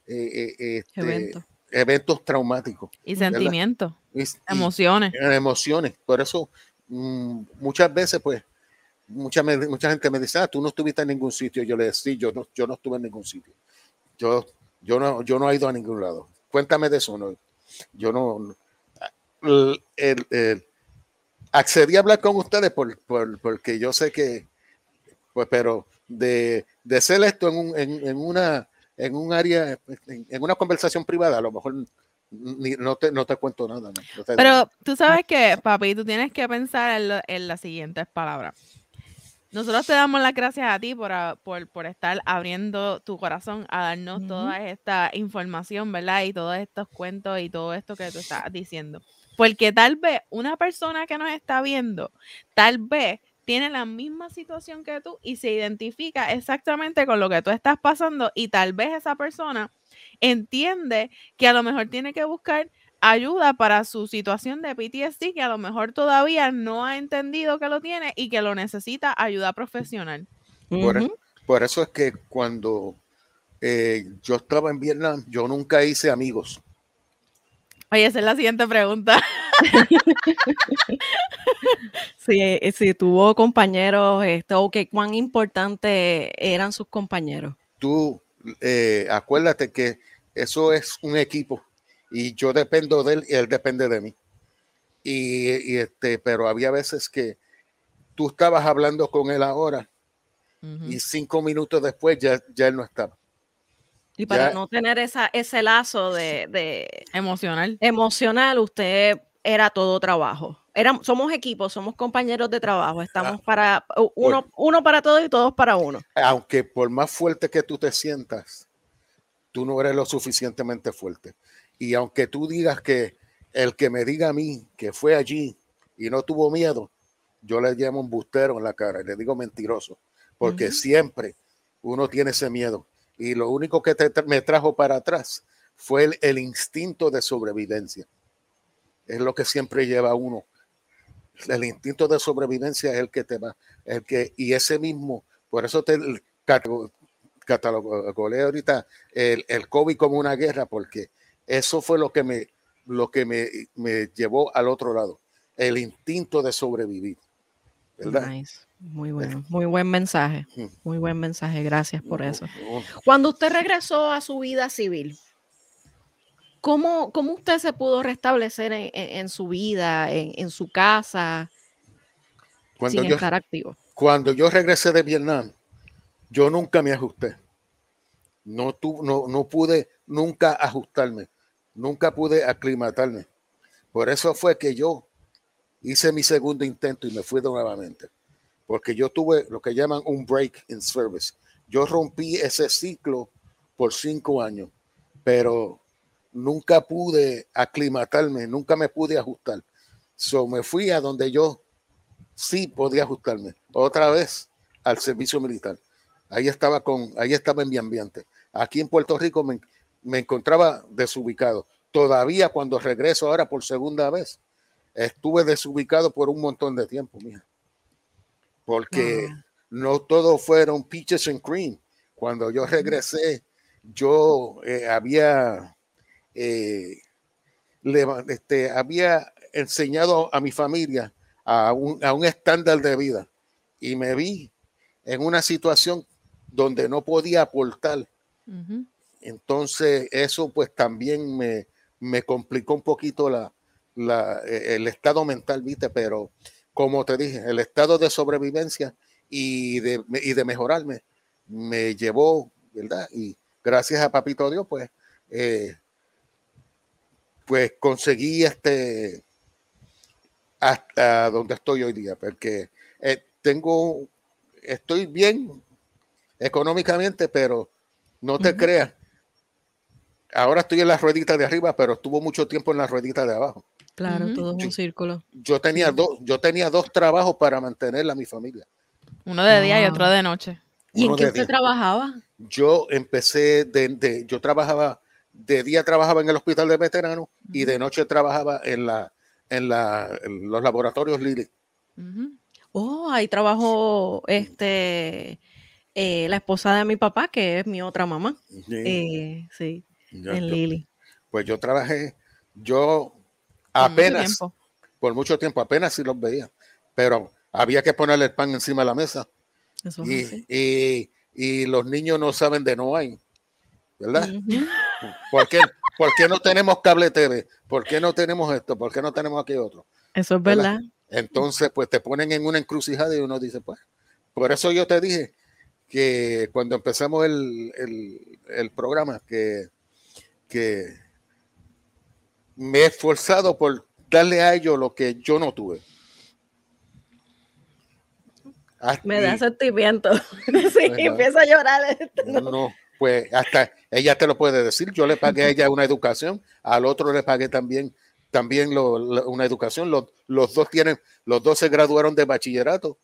eh, este, eventos traumáticos. Y sentimientos, emociones. emociones. Por eso, mm, muchas veces, pues, mucha, mucha gente me dice, ah, tú no estuviste en ningún sitio. Yo le decía, yo no, yo no estuve en ningún sitio. Yo, yo, no, yo no he ido a ningún lado. Cuéntame de eso. ¿no? Yo no... el, accedí a hablar con ustedes por, porque yo sé que, pues, pero de, de ser esto en, un, en, una en un área, en, una conversación privada, a lo mejor no, te, no te cuento nada. pero tú sabes que, papi, tú tienes que pensar en, en las siguientes palabras. Nosotros te damos las gracias a ti por, por, por estar abriendo tu corazón a darnos toda esta información, ¿verdad? Y todos estos cuentos y todo esto que tú estás diciendo. Porque tal vez una persona que nos está viendo, tal vez tiene la misma situación que tú y se identifica exactamente con lo que tú estás pasando y tal vez esa persona entiende que a lo mejor tiene que buscar ayuda para su situación de PTSD que a lo mejor todavía no ha entendido que lo tiene y que lo necesita ayuda profesional. Por, eso es que cuando eh, yo estaba en Vietnam, yo nunca hice amigos. Oye, esa es la siguiente pregunta. sí, eh, sí, tuvo compañeros, este, o que cuán importantes eran sus compañeros. Tú, eh, acuérdate que eso es un equipo y yo dependo de él y él depende de mí. Y, este, pero había veces que tú estabas hablando con él ahora y cinco minutos después ya, ya él no estaba. Y para no tener esa, ese lazo de, emocional. emocional, usted era todo trabajo. Era, somos equipos, somos compañeros de trabajo, estamos ah, para uno, uno para todos y todos para uno. Aunque por más fuerte que tú te sientas, tú no eres lo suficientemente fuerte. Y aunque tú digas que el que me diga a mí que fue allí y no tuvo miedo, yo le llamo un bustero en la cara, le digo mentiroso, porque siempre uno tiene ese miedo y lo único que me trajo para atrás fue el, instinto de sobrevivencia. Es lo que siempre lleva uno. El instinto de sobrevivencia es el que te va, el que, y ese mismo, por eso te catalogé ahorita el, el COVID como una guerra, porque eso fue lo que me, lo que me, me llevó al otro lado, el instinto de sobrevivir. ¿verdad? Muy bueno, muy buen mensaje, muy buen mensaje, gracias por eso. Cuando usted regresó a su vida civil, ¿cómo, cómo usted se pudo restablecer en, su vida, en, su casa, cuando sin yo, estar activo? Cuando yo regresé de Vietnam, yo nunca me ajusté. No, tu, no, no pude nunca ajustarme, nunca pude aclimatarme. Por eso fue que yo hice mi segundo intento y me fui nuevamente porque yo tuve lo que llaman un break in service. Yo rompí ese ciclo por cinco años, pero nunca pude aclimatarme, nunca me pude ajustar. So me fui a donde yo sí podía ajustarme. Otra vez al servicio militar. Ahí estaba con, ahí estaba en mi ambiente. Aquí en Puerto Rico me, me encontraba desubicado. Todavía cuando regreso ahora por segunda vez, estuve desubicado por un montón de tiempo, mija porque no todo fueron peaches and cream. Cuando yo regresé, yo eh, había, eh, este, había enseñado a mi familia a un, a un estándar de vida. Y me vi en una situación donde no podía aportar. Entonces eso pues también me, me complicó un poquito la, la, e, el estado mental, viste, pero como te dije, el estado de sobrevivencia y de, y de mejorarme me llevó, ¿verdad? Y gracias a Papito Dios, pues, eh, pues conseguí este hasta donde estoy hoy día, porque eh, tengo, estoy bien económicamente, pero no te creas, ahora estoy en la ruedita de arriba, pero estuvo mucho tiempo en la ruedita de abajo. Claro, todo un círculo. Yo tenía, dos, yo tenía dos trabajos para mantener a mi familia. Uno de día y otro de noche. ¿Y en qué usted trabajaba? Yo empecé de, yo trabajaba, de día trabajaba en el hospital de veteranos y de noche trabajaba en la, en, la, los laboratorios Lili. Oh, ahí trabajó este eh, la esposa de mi papá, que es mi otra mamá. Sí. Eh, sí en Lili. Pues yo trabajé, yo apenas, por mucho tiempo, apenas si los veía, pero había que ponerle el pan encima de la mesa. y, y, los niños no saben de no hay, ¿verdad? ¿Por, qué, ¿Por, qué, no tenemos cable TV? ¿Por qué no tenemos esto? ¿Por qué no tenemos aquí otro? Eso es verdad. Entonces, pues te ponen en una encrucijada y uno dice, pues, por eso yo te dije que cuando empezamos el, el, el programa, que que me he esforzado por darle a ellos lo que yo no tuve. me da sentimiento. sí, empieza a llorar. No, no, pues hasta ella te lo puede decir. Yo le pagué a ella una educación, al otro le pagué también, también una educación. Los, los, dos tienen, los dos se graduaron de bachillerato.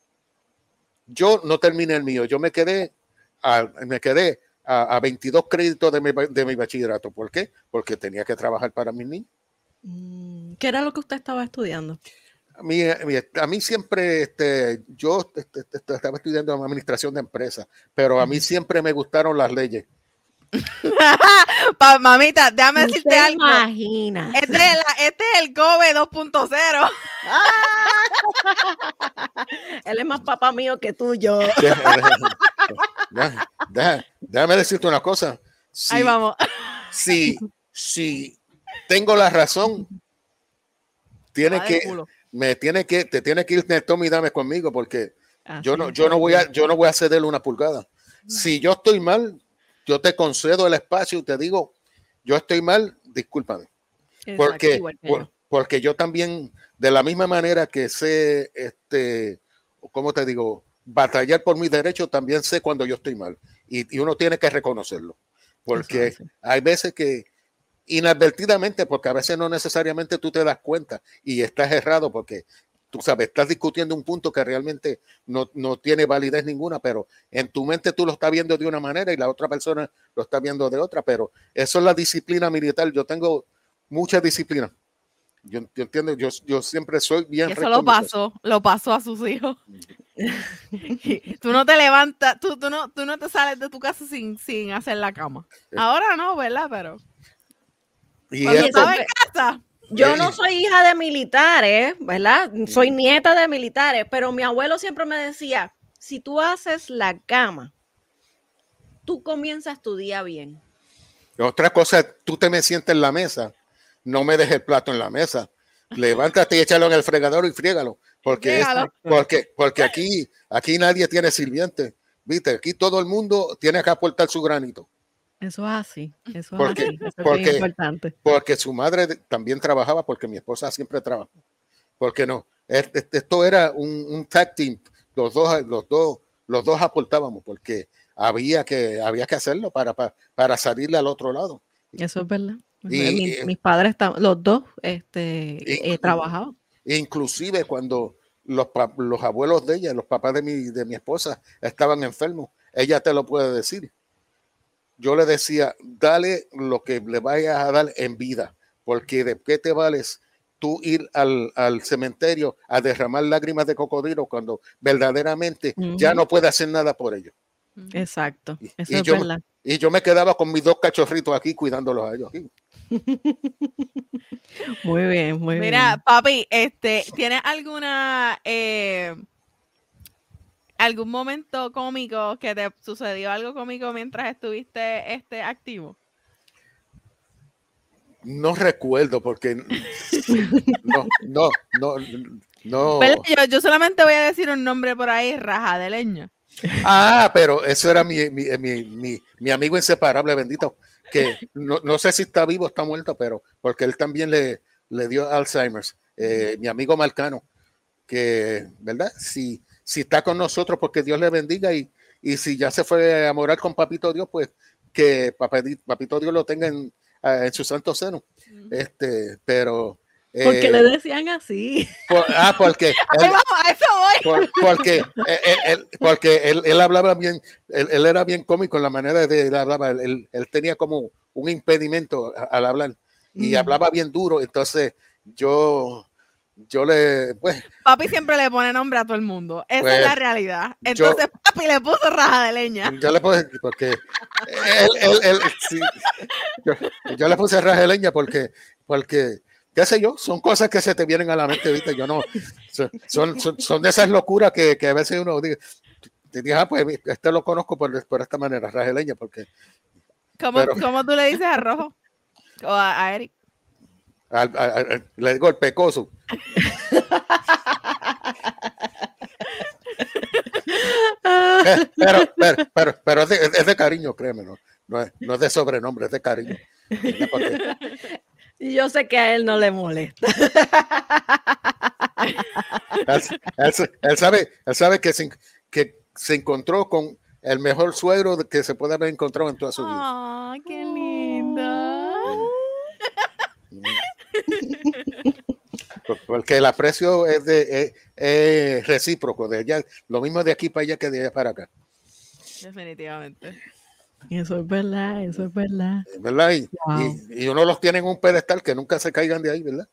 Yo no terminé el mío, yo me quedé, me quedé a, 22 créditos de mi, de mi, bachillerato. ¿Por qué? Porque tenía que trabajar para mis niños. Mm, ¿Qué era lo que usted estaba estudiando? A mí, a mí siempre, este, yo este, este, estaba estudiando administración de empresas, pero a mí siempre me gustaron las leyes. mamita, déjame decirte algo. Imagina. Este es, este es el GOBE 2.0. Él es más papá mío que tú, yo. déjame decirte una cosa. Ahí vamos. Si, si tengo la razón, tiene que, me tiene que, te tiene que ir Tommy Dame conmigo porque yo no, yo no voy a, yo no voy a cederle una pulgada. Si yo estoy mal, yo te concedo el espacio y te digo, yo estoy mal, discúlpame. porque, porque yo también, de la misma manera que sé, este, ¿cómo te digo? Batallar por mis derechos, también sé cuando yo estoy mal. Y, uno tiene que reconocerlo. Porque hay veces que inadvertidamente, porque a veces no necesariamente tú te das cuenta y estás errado porque tú sabes, estás discutiendo un punto que realmente no, no, tiene validez ninguna, pero en tu mente tú lo estás viendo de una manera y la otra persona lo está viendo de otra, pero eso es la disciplina militar. Yo tengo mucha disciplina. Yo, entiendo, yo, yo siempre soy bien. Eso lo pasó, lo pasó a sus hijos. tú no te levantas, tú, tú, no, tú no te sales de tu casa sin, sin hacer la cama. Ahora no, ¿verdad? Pero. Y cuando estaba en casa yo no soy hija de militares, ¿verdad? Soy nieta de militares, pero mi abuelo siempre me decía, si tú haces la cama, tú comienzas tu día bien. Otra cosa, tú te me sientes en la mesa, no me dejes el plato en la mesa. Levántate y échalo en el fregador y friégalo, porque, porque, porque aquí, aquí nadie tiene sirviente. Viste, aquí todo el mundo tiene que aportar su granito. Eso es así, eso porque, es, así. Eso porque, es importante. Porque su madre también trabajaba, porque mi esposa siempre trabajó. Porque no, esto era un, un tag team, los dos, los dos, los dos aportábamos, porque había que, había que hacerlo para, para, para salirle al otro lado. Eso es verdad. Y, mis padres, los dos, este, eh, trabajaban. Inclusive cuando los, los abuelos de ella, los papás de mi, de mi esposa, estaban enfermos, ella te lo puede decir yo le decía, dale lo que le vayas a dar en vida, porque de qué te vales tú ir al, cementerio a derramar lágrimas de cocodrilo cuando verdaderamente ya no puede hacer nada por ellos. Exacto. y, yo, y, yo, me quedaba con mis dos cachorritos aquí cuidándolos a ellos. Muy bien, muy Mira, bien. papi, este, ¿tienes alguna eh, algún momento cómico que te sucedió algo cómico mientras estuviste este activo? No recuerdo porque no, no, no, no. Yo, yo solamente voy a decir un nombre por ahí, raja de leña. Ah, pero eso era mi, mi, mi, mi, mi amigo inseparable, bendito, que no, no sé si está vivo o está muerto, pero porque él también le, le dio Alzheimer's. Eh, mi amigo Marcano, que, ¿verdad? Si, si está con nosotros, porque Dios le bendiga y, y si ya se fue a morar con Papito Dios, pues que Papito, Dios lo tenga en, en su santo seno. Este, pero. Porque eh, le decían así. por- ah, porque. Él- vamos, a eso voy. por- porque eh, eh, él, porque él, él hablaba bien, él, él era bien cómico en la manera de él hablaba, él, él tenía como un impedimento al hablar y Mm. hablaba bien duro, entonces yo, yo le, pues, Papi siempre le pone nombre a todo el mundo. Esa Pues, es la realidad. yo- Entonces, papi le puso raja de leña. yo le puse, porque él, él, él- sí, yo, yo le puse raja de leña porque, porque, qué sé yo, son cosas que se te vienen a la mente, viste, yo no, son, son, son, de esas locuras que, que a veces uno dice, te dije, ah, pues este lo conozco por, por esta manera, raja de leña, porque ¿Cómo, Pero- cómo tú le dices a Rojo? O a, a Eric. Al- al- al- le digo el pecoso. Eh, pero, pero, pero, pero es, de, es de cariño, créeme, no, no, es, no es de sobrenombre, es de cariño. yo sé que a él no le molesta. él, él- él sabe, él sabe que, se, que se encontró con el mejor suegro que se puede haber encontrado en toda su vida. ¡Ay, qué linda! Por- Porque el aprecio es, de, es, es recíproco, de allá, lo mismo de aquí para allá que de allá para acá. Definitivamente. Eso es verdad, eso es verdad. ¿verdad? Y, Wow. y- y uno los tiene en un pedestal que nunca se caigan de ahí, ¿verdad?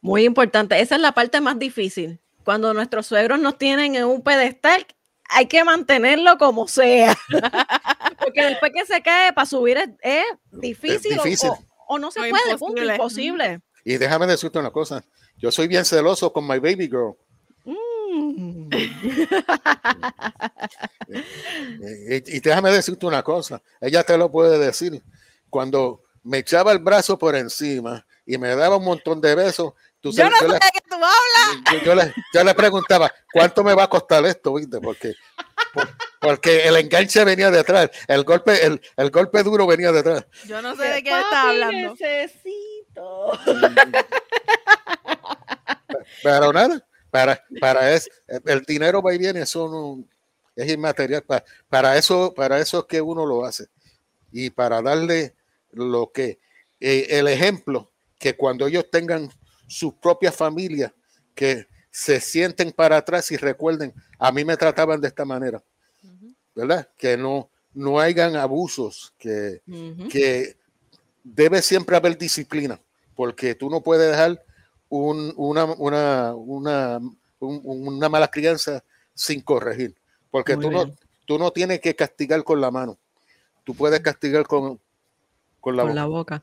Muy importante. Esa es la parte más difícil. Cuando nuestros suegros nos tienen en un pedestal, hay que mantenerlo como sea. Porque después que se cae, para subir es, es difícil, o- difícil. O, o no se O puede, punto, imposible. Y déjame decirte una cosa, yo soy bien celoso con my baby girl. Mm. Eh, Y, y déjame decirte una cosa, ella te lo puede decir. Cuando me echaba el brazo por encima y me daba un montón de besos, tú Yo sabes, no sé yo, de le, qué tú hablas. yo- yo le- yo le preguntaba, ¿cuánto me va a costar esto? ¿Viste? Porque, por- porque el enganche venía detrás, el golpe, el, el golpe duro venía detrás. Yo no sé de qué estás hablando. necesito. Pero nada, para, para es, el dinero va y viene, eso no, es inmaterial. Para, para, eso, para eso es que uno lo hace. Y para darle lo que, eh, el ejemplo, que cuando ellos tengan sus propias familias, que se sienten para atrás y recuerden, a mí me trataban de esta manera, ¿verdad? Que no, no hayan abusos, que, que debe siempre haber disciplina, porque tú no puedes dejar un- una, una, una, un- una mala crianza sin corregir, porque Muy tú no, tú no tienes que castigar con la mano, tú puedes castigar con, con la Con boca. la boca.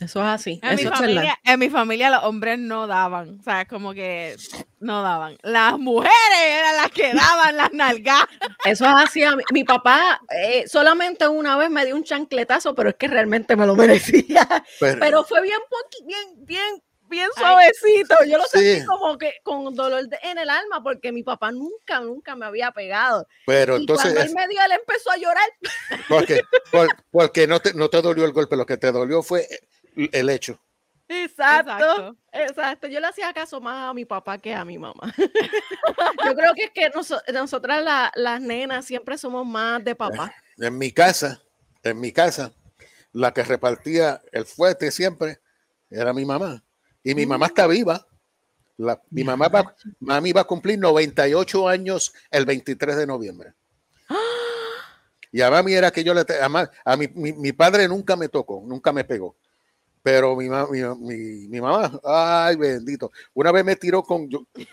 Eso es así. En mi, Eso familia, en mi familia los hombres no daban, o sea, como que no daban. Las mujeres eran las que daban las nalgas. Eso es así. a mí- Mi papá eh, solamente una vez me dio un chancletazo, pero es que realmente me lo merecía. Pero, Pero fue bien, bien, bien, bien Ay. suavecito. Yo lo sentí Sí. como que con dolor de- en el alma, porque mi papá nunca, nunca me había pegado. pero y entonces, cuando él me dio, él empezó a llorar. porque, por- porque no, te, no te dolió el golpe, lo que te dolió fue el hecho. Exacto, Exacto. exacto. Yo le hacía caso más a mi papá que a mi mamá. Yo creo que es que noso- nosotras la- las nenas siempre somos más de papá. En mi casa, en mi casa, la que repartía el fuerte siempre era mi mamá. Y mi mamá está viva. La- mi mamá va, mami va a cumplir 98 años el 23 de noviembre. Y a mami era que yo le... A, a mi, mi- mi padre nunca me tocó, nunca me pegó. Pero mi, mi, mi- mi mamá, ay bendito, una vez me tiró con,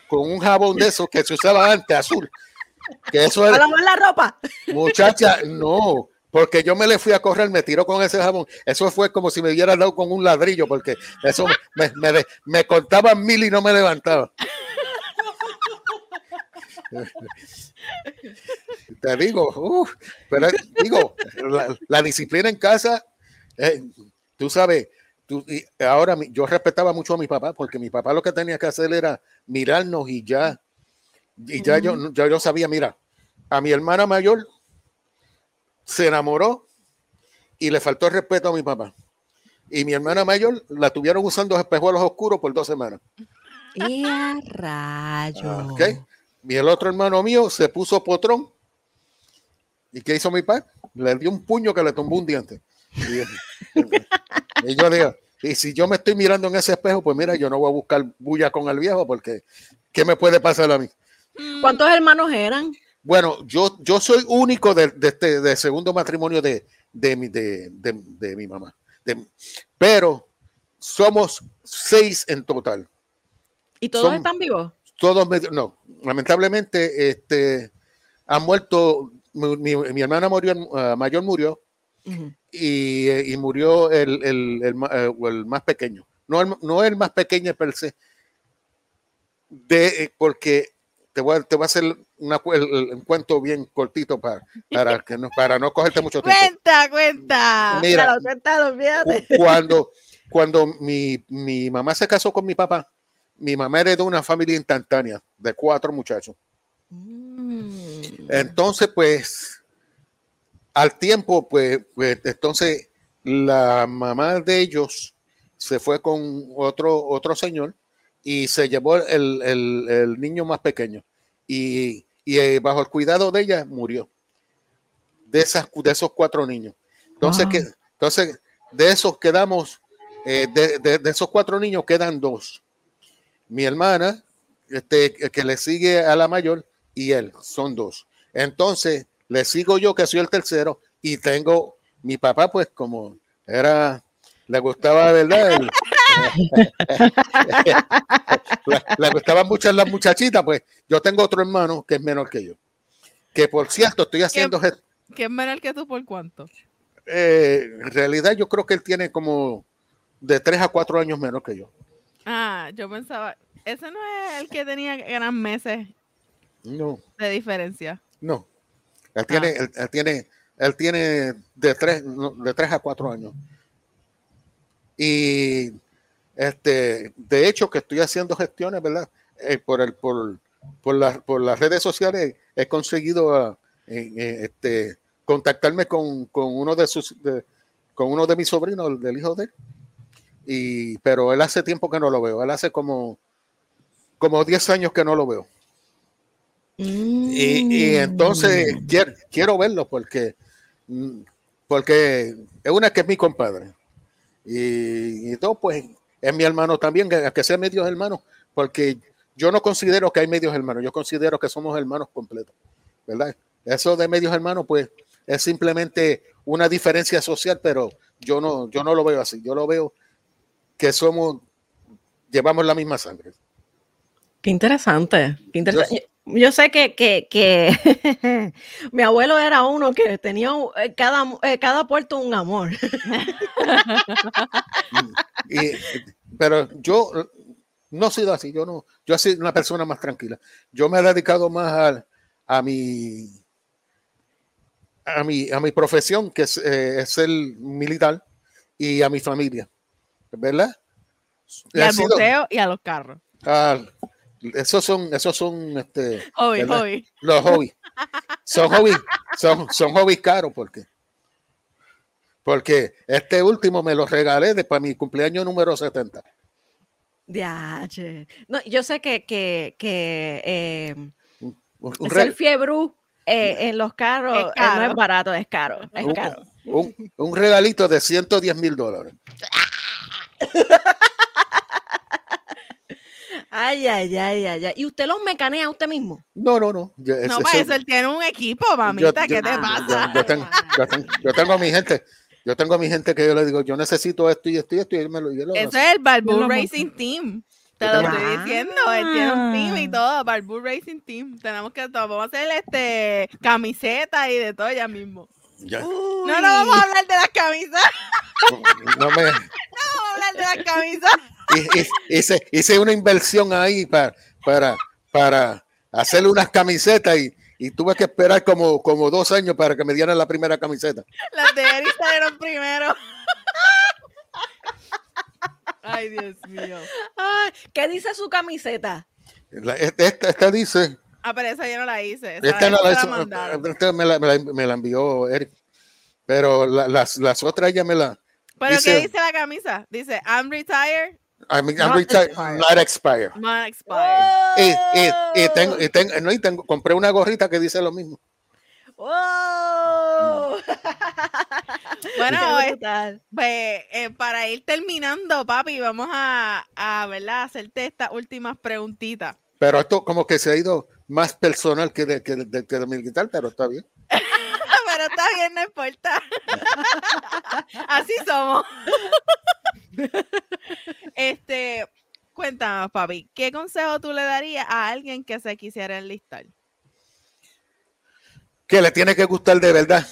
con un jabón de esos que se usaba antes, azul. Que eso era, lavar la ropa. Muchacha, no, porque yo me le fui a correr, me tiró con ese jabón. Eso fue como si me hubiera dado con un ladrillo, porque eso me, me, me contaban mil y no me levantaba. Te digo, pero digo, la, disciplina en casa, eh, tú sabes, tú, y ahora yo respetaba mucho a mi papá, porque mi papá lo que tenía que hacer era mirarnos y ya, y ya, yo, ya yo sabía, mira, a mi hermana mayor se enamoró y le faltó el respeto a mi papá. Y mi hermana mayor la tuvieron usando espejuelos oscuros por dos semanas. Y a rayo. Okay. Y el otro hermano mío se puso potrón. ¿Y qué hizo mi padre? Le dio un puño que le tumbó un diente. Y, yo digo, y si yo me estoy mirando en ese espejo, pues mira, yo no voy a buscar bulla con el viejo porque ¿qué me puede pasar a mí? ¿Cuántos hermanos eran? Bueno, yo, yo soy único de, este de segundo matrimonio de, de, mi, de, de mi mamá. pero somos seis en total. ¿Y todos están vivos? todos no, lamentablemente este, han muerto, mi, mi hermana murió, uh, mayor murió y, y, murió el, el, el, eh, el, más pequeño. No el, no el más pequeño per se, de, eh, porque te voy, a, te voy a hacer una, un cuento bien cortito para, para, que no, para no cogerte mucho tiempo. Cuenta, cuenta. Mira, cuando, cuando mi, mi mamá se casó con mi papá, mi mamá era de una familia instantánea de cuatro muchachos. Mm. Entonces, pues, al tiempo, pues, pues, entonces la mamá de ellos se fue con otro, otro señor y se llevó el, el, el niño más pequeño y, y, eh, bajo el cuidado de ella murió. De, esas, de esos cuatro niños. Entonces, que, entonces de esos quedamos, eh, de, de, de, esos cuatro niños quedan dos mi hermana, este, que le sigue a la mayor, y él, son dos. Entonces, le sigo yo, que soy el tercero, y tengo mi papá, pues como era, le gustaba, ¿verdad? le, gustaban mucho las muchachitas, pues yo tengo otro hermano que es menor que yo. Que por cierto, estoy haciendo... ¿Qué, es menor que tú por cuánto? Eh, en realidad yo creo que él tiene como de tres a cuatro años menos que yo. Ah, yo pensaba, ese no es el que tenía gran meses no. de diferencia. No. Él tiene, ah. él, tiene, él tiene de tres, de tres a cuatro años. Y este, de hecho, que estoy haciendo gestiones, ¿verdad? Eh, por el, por, por, por las redes sociales he conseguido ah, este, contactarme con, con, uno de sus con uno de mis sobrinos, del hijo de él, y, pero él hace tiempo que no lo veo. Él hace como, como 10 años que no lo veo. Y, y, entonces mm. quiero, quiero, verlo porque, mm, porque es una que es mi compadre. Y, y todo, pues, es mi hermano también, que, sea medios hermanos, porque yo no considero que hay medios hermanos, yo considero que somos hermanos completos, ¿verdad? Eso de medios hermanos, pues, es simplemente una diferencia social, pero yo no, yo no lo veo así, yo lo veo que somos, llevamos la misma sangre. Qué interesante. Yo, sé que, que, que mi abuelo era uno que tenía eh, cada, eh, cada puerto un amor. y, pero yo no he sido así, yo no, yo he sido una persona más tranquila. Yo me he dedicado más a, a mi a mi, a mi profesión, que es, eh, es el militar, y a mi familia. ¿verdad? Y al museo y a los carros. Esos son, esos son este, hobby, los hobbies. Son hobbies, son, son hobbies caros porque porque este último me lo regalé de para mi cumpleaños número 70. Ya, no, yo sé que, que, que eh, un, el fiebre eh, en los carros eh, no es barato, es caro. Es caro. Un, un, regalito de 110 mil dólares. Ay, ay, ay, ay, ¿Y usted los mecanea usted mismo? No, no, no. no, para eso él tiene un equipo, mamita. ¿Qué te pasa? Yo, tengo, yo, tengo, a mi gente. Yo tengo a mi gente que yo le digo, yo necesito esto y esto y esto. Y él me lo, yo lo Eso es el Balbu Racing Team. Te lo estoy diciendo, él tiene un team y todo, Balbu Racing Team. Tenemos que todo, vamos a hacer este camiseta y de todo ya mismo. Ya. No, no vamos a hablar de las camisas. No me, Vamos a hablar de las camisas. Hice, hice una inversión ahí para, para, para hacerle unas camisetas y, y tuve que esperar como, como dos años para que me dieran la primera camiseta. Las de Eric salieron primero. Ay, Dios mío. Ay, ¿Qué dice su camiseta? La- esta, esta- dice, Ah, pero esa yo no la hice. Esa, esta, la la hizo- esta me, la, me la- me la envió Eric, pero la- las, las otras ella me la... ¿Pero dice- qué dice la camisa? Dice, I'm retired, I mean, I'm Not retired, expired. not expired. not expired. Y, y- y tengo, y tengo- no, y tengo- compré una gorrita que dice lo mismo. ¡Oh! Bueno, es- brutal. pues, eh, para ir terminando, papi, vamos a, a ¿verdad? hacerte estas últimas preguntitas. Pero esto como que se ha ido más personal que de, que de, que de militar, pero está bien. Pero está bien, no importa. Así somos. Este, cuéntanos, papi, ¿qué consejo tú le darías a alguien que se quisiera enlistar? Que le tiene que gustar de verdad,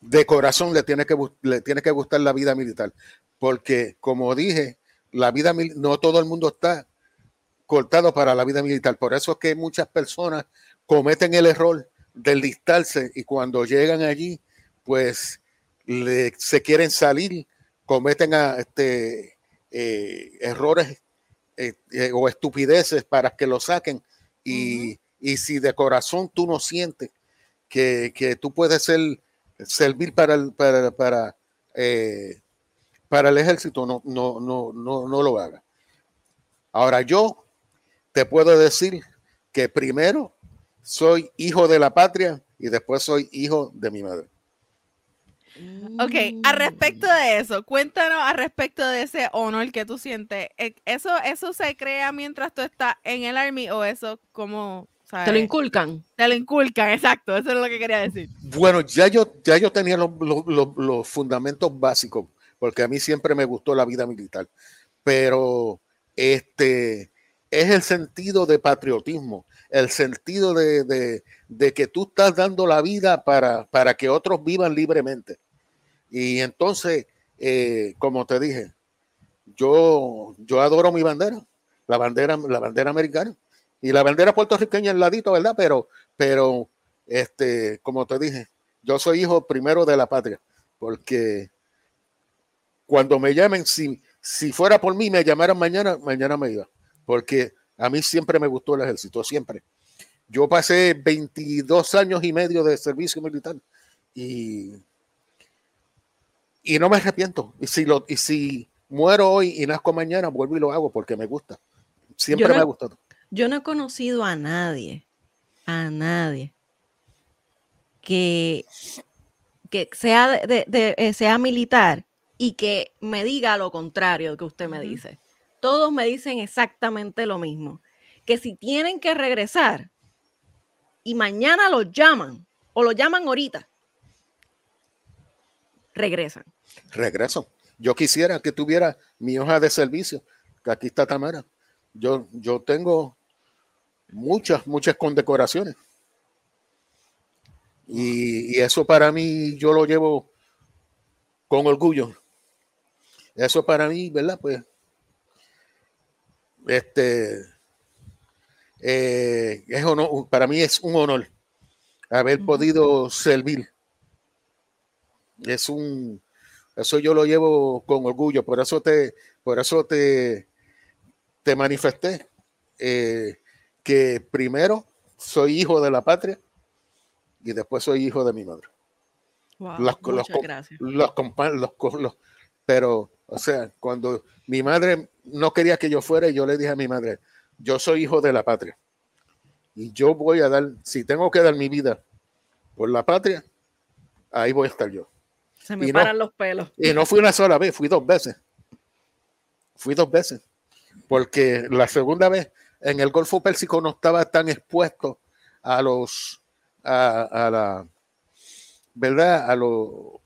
de corazón le tiene que, le tiene que gustar la vida militar. Porque, como dije, la vida no todo el mundo está cortado para la vida militar. Por eso es que muchas personas cometen el error de enlistarse y cuando llegan allí, pues se quieren salir, cometen a, este, eh, errores eh, eh, o estupideces para que lo saquen. Y, y si de corazón tú no sientes que, que tú puedes ser, servir para el, para, para, eh, para el ejército, no, no, no, no, no lo haga. Ahora yo te puedo decir que primero soy hijo de la patria y después soy hijo de mi madre. Ok, al respecto de eso, cuéntanos al respecto de ese honor que tú sientes. Eh, ¿Eso, eso se crea mientras tú estás en el Army o eso como... Te lo sabes? inculcan. Te lo inculcan, exacto, eso es lo que quería decir. Bueno, ya yo, ya yo tenía los, los- los- los fundamentos básicos, porque a mí siempre me gustó la vida militar, pero este es el sentido de patriotismo, el sentido de, de- de que tú estás dando la vida para, para que otros vivan libremente. Y entonces, eh, como te dije, yo, yo adoro mi bandera, la bandera, la bandera americana y la bandera puertorriqueña al ladito, ¿verdad? Pero, pero, este, como te dije, yo soy hijo primero de la patria, porque cuando me llamen, si, si fuera por mí, me llamaran mañana, mañana me iba, porque a mí siempre me gustó el ejército, siempre. Yo pasé 22 años y medio de servicio militar y, y no me arrepiento. Y si, lo, y si muero hoy y nazco mañana, vuelvo y lo hago porque me gusta. Siempre no- me ha gustado. Yo no he conocido a nadie, a nadie, que, que sea, de, de- de- eh, sea militar y que me diga lo contrario que usted me dice. Todos me dicen exactamente lo mismo, que si tienen que regresar y mañana los llaman o los llaman ahorita, regresan. Regreso. Yo quisiera que tuviera mi hoja de servicio, que aquí está Tamara. Yo, yo tengo muchas, muchas condecoraciones. Y, y eso para mí, yo lo llevo con orgullo. Eso para mí, ¿verdad? Pues, este, eh, es honor- para mí es un honor haber podido servir. Es un, eso yo lo llevo con orgullo, por eso te, por eso te, te manifesté eh, que primero soy hijo de la patria y después soy hijo de mi madre. Wow, Los- los. Los, los- pero, o sea, cuando mi madre no quería que yo fuera, yo le dije a mi madre, yo soy hijo de la patria y yo voy a dar, si tengo que dar mi vida por la patria, ahí voy a estar yo. Se me y no- paran los pelos. Y no fui una sola vez, fui dos veces. Fui dos veces. Porque la segunda vez en el Golfo Pérsico no estaba tan expuesto a los, a, a la, ¿verdad? A los,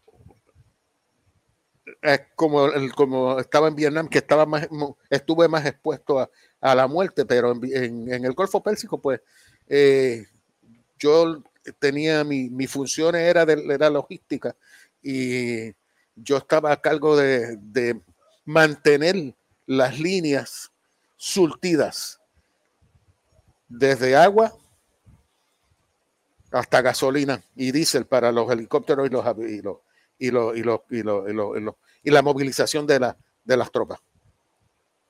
como, el- como estaba en Vietnam, que estaba más, estuve más expuesto a, a la muerte, pero en- en el Golfo Pérsico, pues, eh, yo tenía mi, mi función era de era logística y yo estaba a cargo de, de mantener las líneas surtidas desde agua hasta gasolina y diésel para los helicópteros y los y los y los y los y, los, y, los, y, los, y la movilización de, la, de las tropas.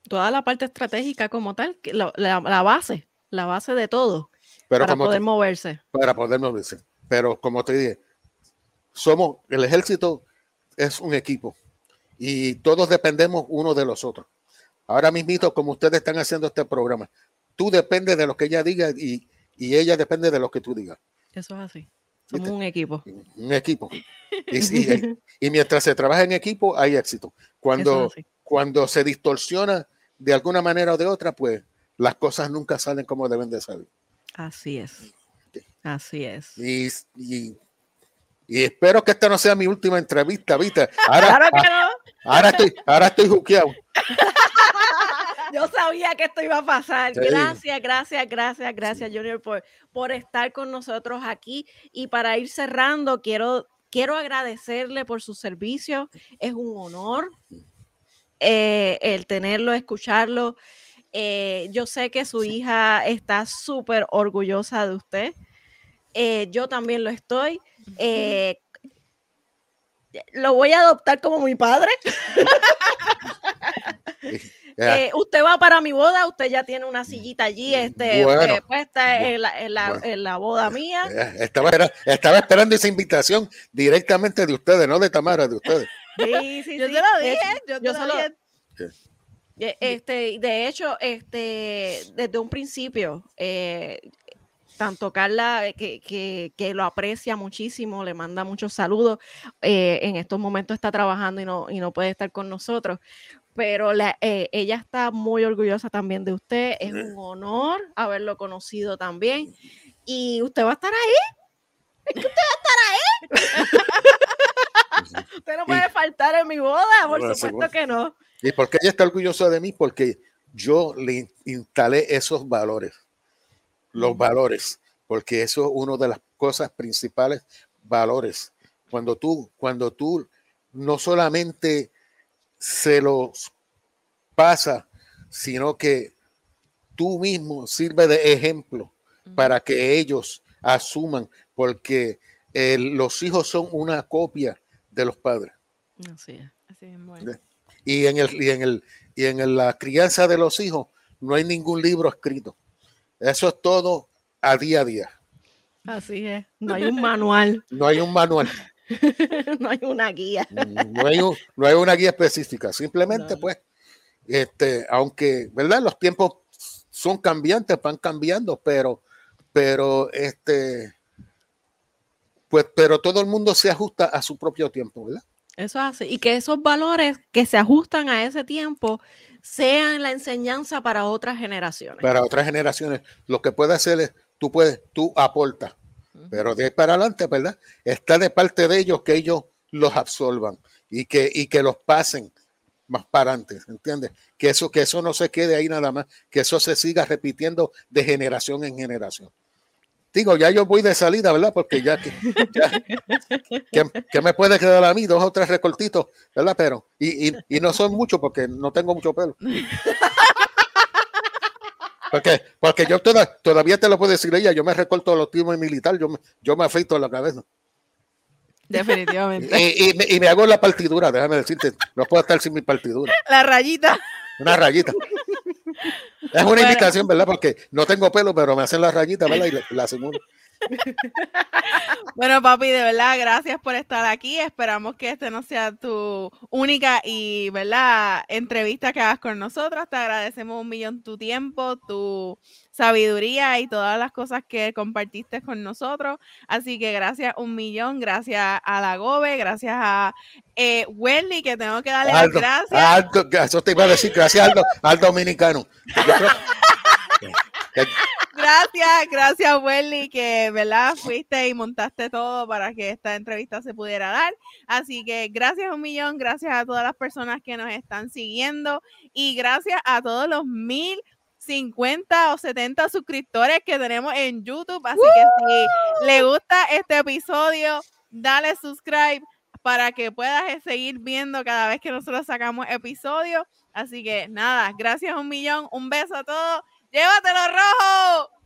Toda la parte estratégica como tal, la, la, la base, la base de todo, Pero para poder te- moverse. para poder moverse. Pero como te dije, somos el ejército es un equipo y todos dependemos uno de los otros. Ahora mismito, como ustedes están haciendo este programa, tú dependes de lo que ella diga y, y ella depende de lo que tú digas. Eso es así. Somos ¿Viste? un equipo. Un equipo. Y, y- y mientras se trabaja en equipo, hay éxito. Cuando, es cuando se distorsiona de alguna manera o de otra, pues las cosas nunca salen como deben de salir. Así es. Así es. Y, y- y espero que esta no sea mi última entrevista, ¿viste? Ahora, Claro que no. ahora estoy, ahora estoy juqueado. Yo sabía que esto iba a pasar. Sí. Gracias, gracias, gracias, gracias, Junior, por, por estar con nosotros aquí. Y para ir cerrando, quiero, quiero agradecerle por su servicio. Es un honor eh, el tenerlo, escucharlo. Eh, yo sé que su hija está súper orgullosa de usted. Eh, yo también lo estoy. Eh, lo voy a adoptar como mi padre. Eh, usted va para mi boda, usted ya tiene una sillita allí este, Bueno, eh, puesta en la, en la- bueno. en la boda mía. estaba, era- estaba esperando esa invitación directamente de ustedes, no de Tamara, de ustedes. Sí, sí, Yo sí. te lo dije, yo te yo lo dije. eh, Este, de hecho, este, desde un principio, eh, tanto Carla, eh, que, que, que lo aprecia muchísimo, le manda muchos saludos. eh, en estos momentos está trabajando y no, y no puede estar con nosotros, pero la- eh, ella está muy orgullosa también de usted. Es un honor haberlo conocido también. Y usted va a estar ahí. Es que usted va a estar ahí. usted no puede faltar en mi boda, por Bueno, supuesto seguro. que no. ¿Y por qué ella está orgullosa de mí? Porque yo le in- instalé esos valores, los valores, porque eso es una de las cosas principales, valores. Cuando tú, cuando tú no solamente se los pasa, sino que tú mismo sirve de ejemplo para que ellos asuman, porque eh, los hijos son una copia de los padres. Así es. Así es, bueno. Y en, el, y, en el, y en el- la crianza de los hijos no hay ningún libro escrito. Eso es todo a día a día. Así es. No hay un manual, No hay un manual, no hay una guía. no hay, un- no hay una guía específica. Simplemente, No. pues, este, aunque, ¿verdad? Los tiempos son cambiantes, van cambiando, pero, pero, este, pues, pero todo el mundo se ajusta a su propio tiempo, ¿verdad? Eso es así. Y que esos valores que se ajustan a ese tiempo sean la enseñanza para otras generaciones. Para otras generaciones, lo que puedes hacer es, tú puedes, tú aportas. Pero de ahí para adelante, ¿verdad? Está de parte de ellos que ellos los absorban y que, y que los pasen más para adelante, ¿entiendes? Que eso, que eso no se quede ahí nada más, que eso se siga repitiendo de generación en generación. Digo, ya yo voy de salida, ¿verdad? Porque ya que, ya- que, que me puede quedar a mí dos o tres recortitos, ¿verdad? Pero, y, y, y no son muchos porque no tengo mucho pelo. Porque, porque yo toda- todavía te lo puedo decir ella, yo me recorto los timos militar, yo me, yo me afeito la cabeza. Definitivamente. Y, y me, y me hago la partidura, déjame decirte, no puedo estar sin mi partidura. La rayita. Una rayita. Es una Bueno. invitación, ¿verdad? Porque no tengo pelo, pero me hacen la rayita, ¿verdad? Y la, la. Bueno, papi, de verdad, gracias por estar aquí. Esperamos que este no sea tu única y, ¿verdad?, entrevista que hagas con nosotros. Te agradecemos un millón tu tiempo, tu sabiduría y todas las cosas que compartiste con nosotros. Así que gracias un millón, gracias a la Gobe, gracias a eh, Wendy, que tengo que darle las gracias. Aldo, eso te iba a decir, gracias Aldo, al dominicano. Gracias, gracias, Welly, que verdad fuiste y montaste todo para que esta entrevista se pudiera dar. Así que gracias un millón, gracias a todas las personas que nos están siguiendo y gracias a todos los mil 50 o 70 suscriptores que tenemos en YouTube. Así que si le gusta este episodio, dale subscribe para que puedas eh, seguir viendo cada vez que nosotros sacamos episodios. Así que nada, gracias un millón, un beso a todos. Llévatelo rojo.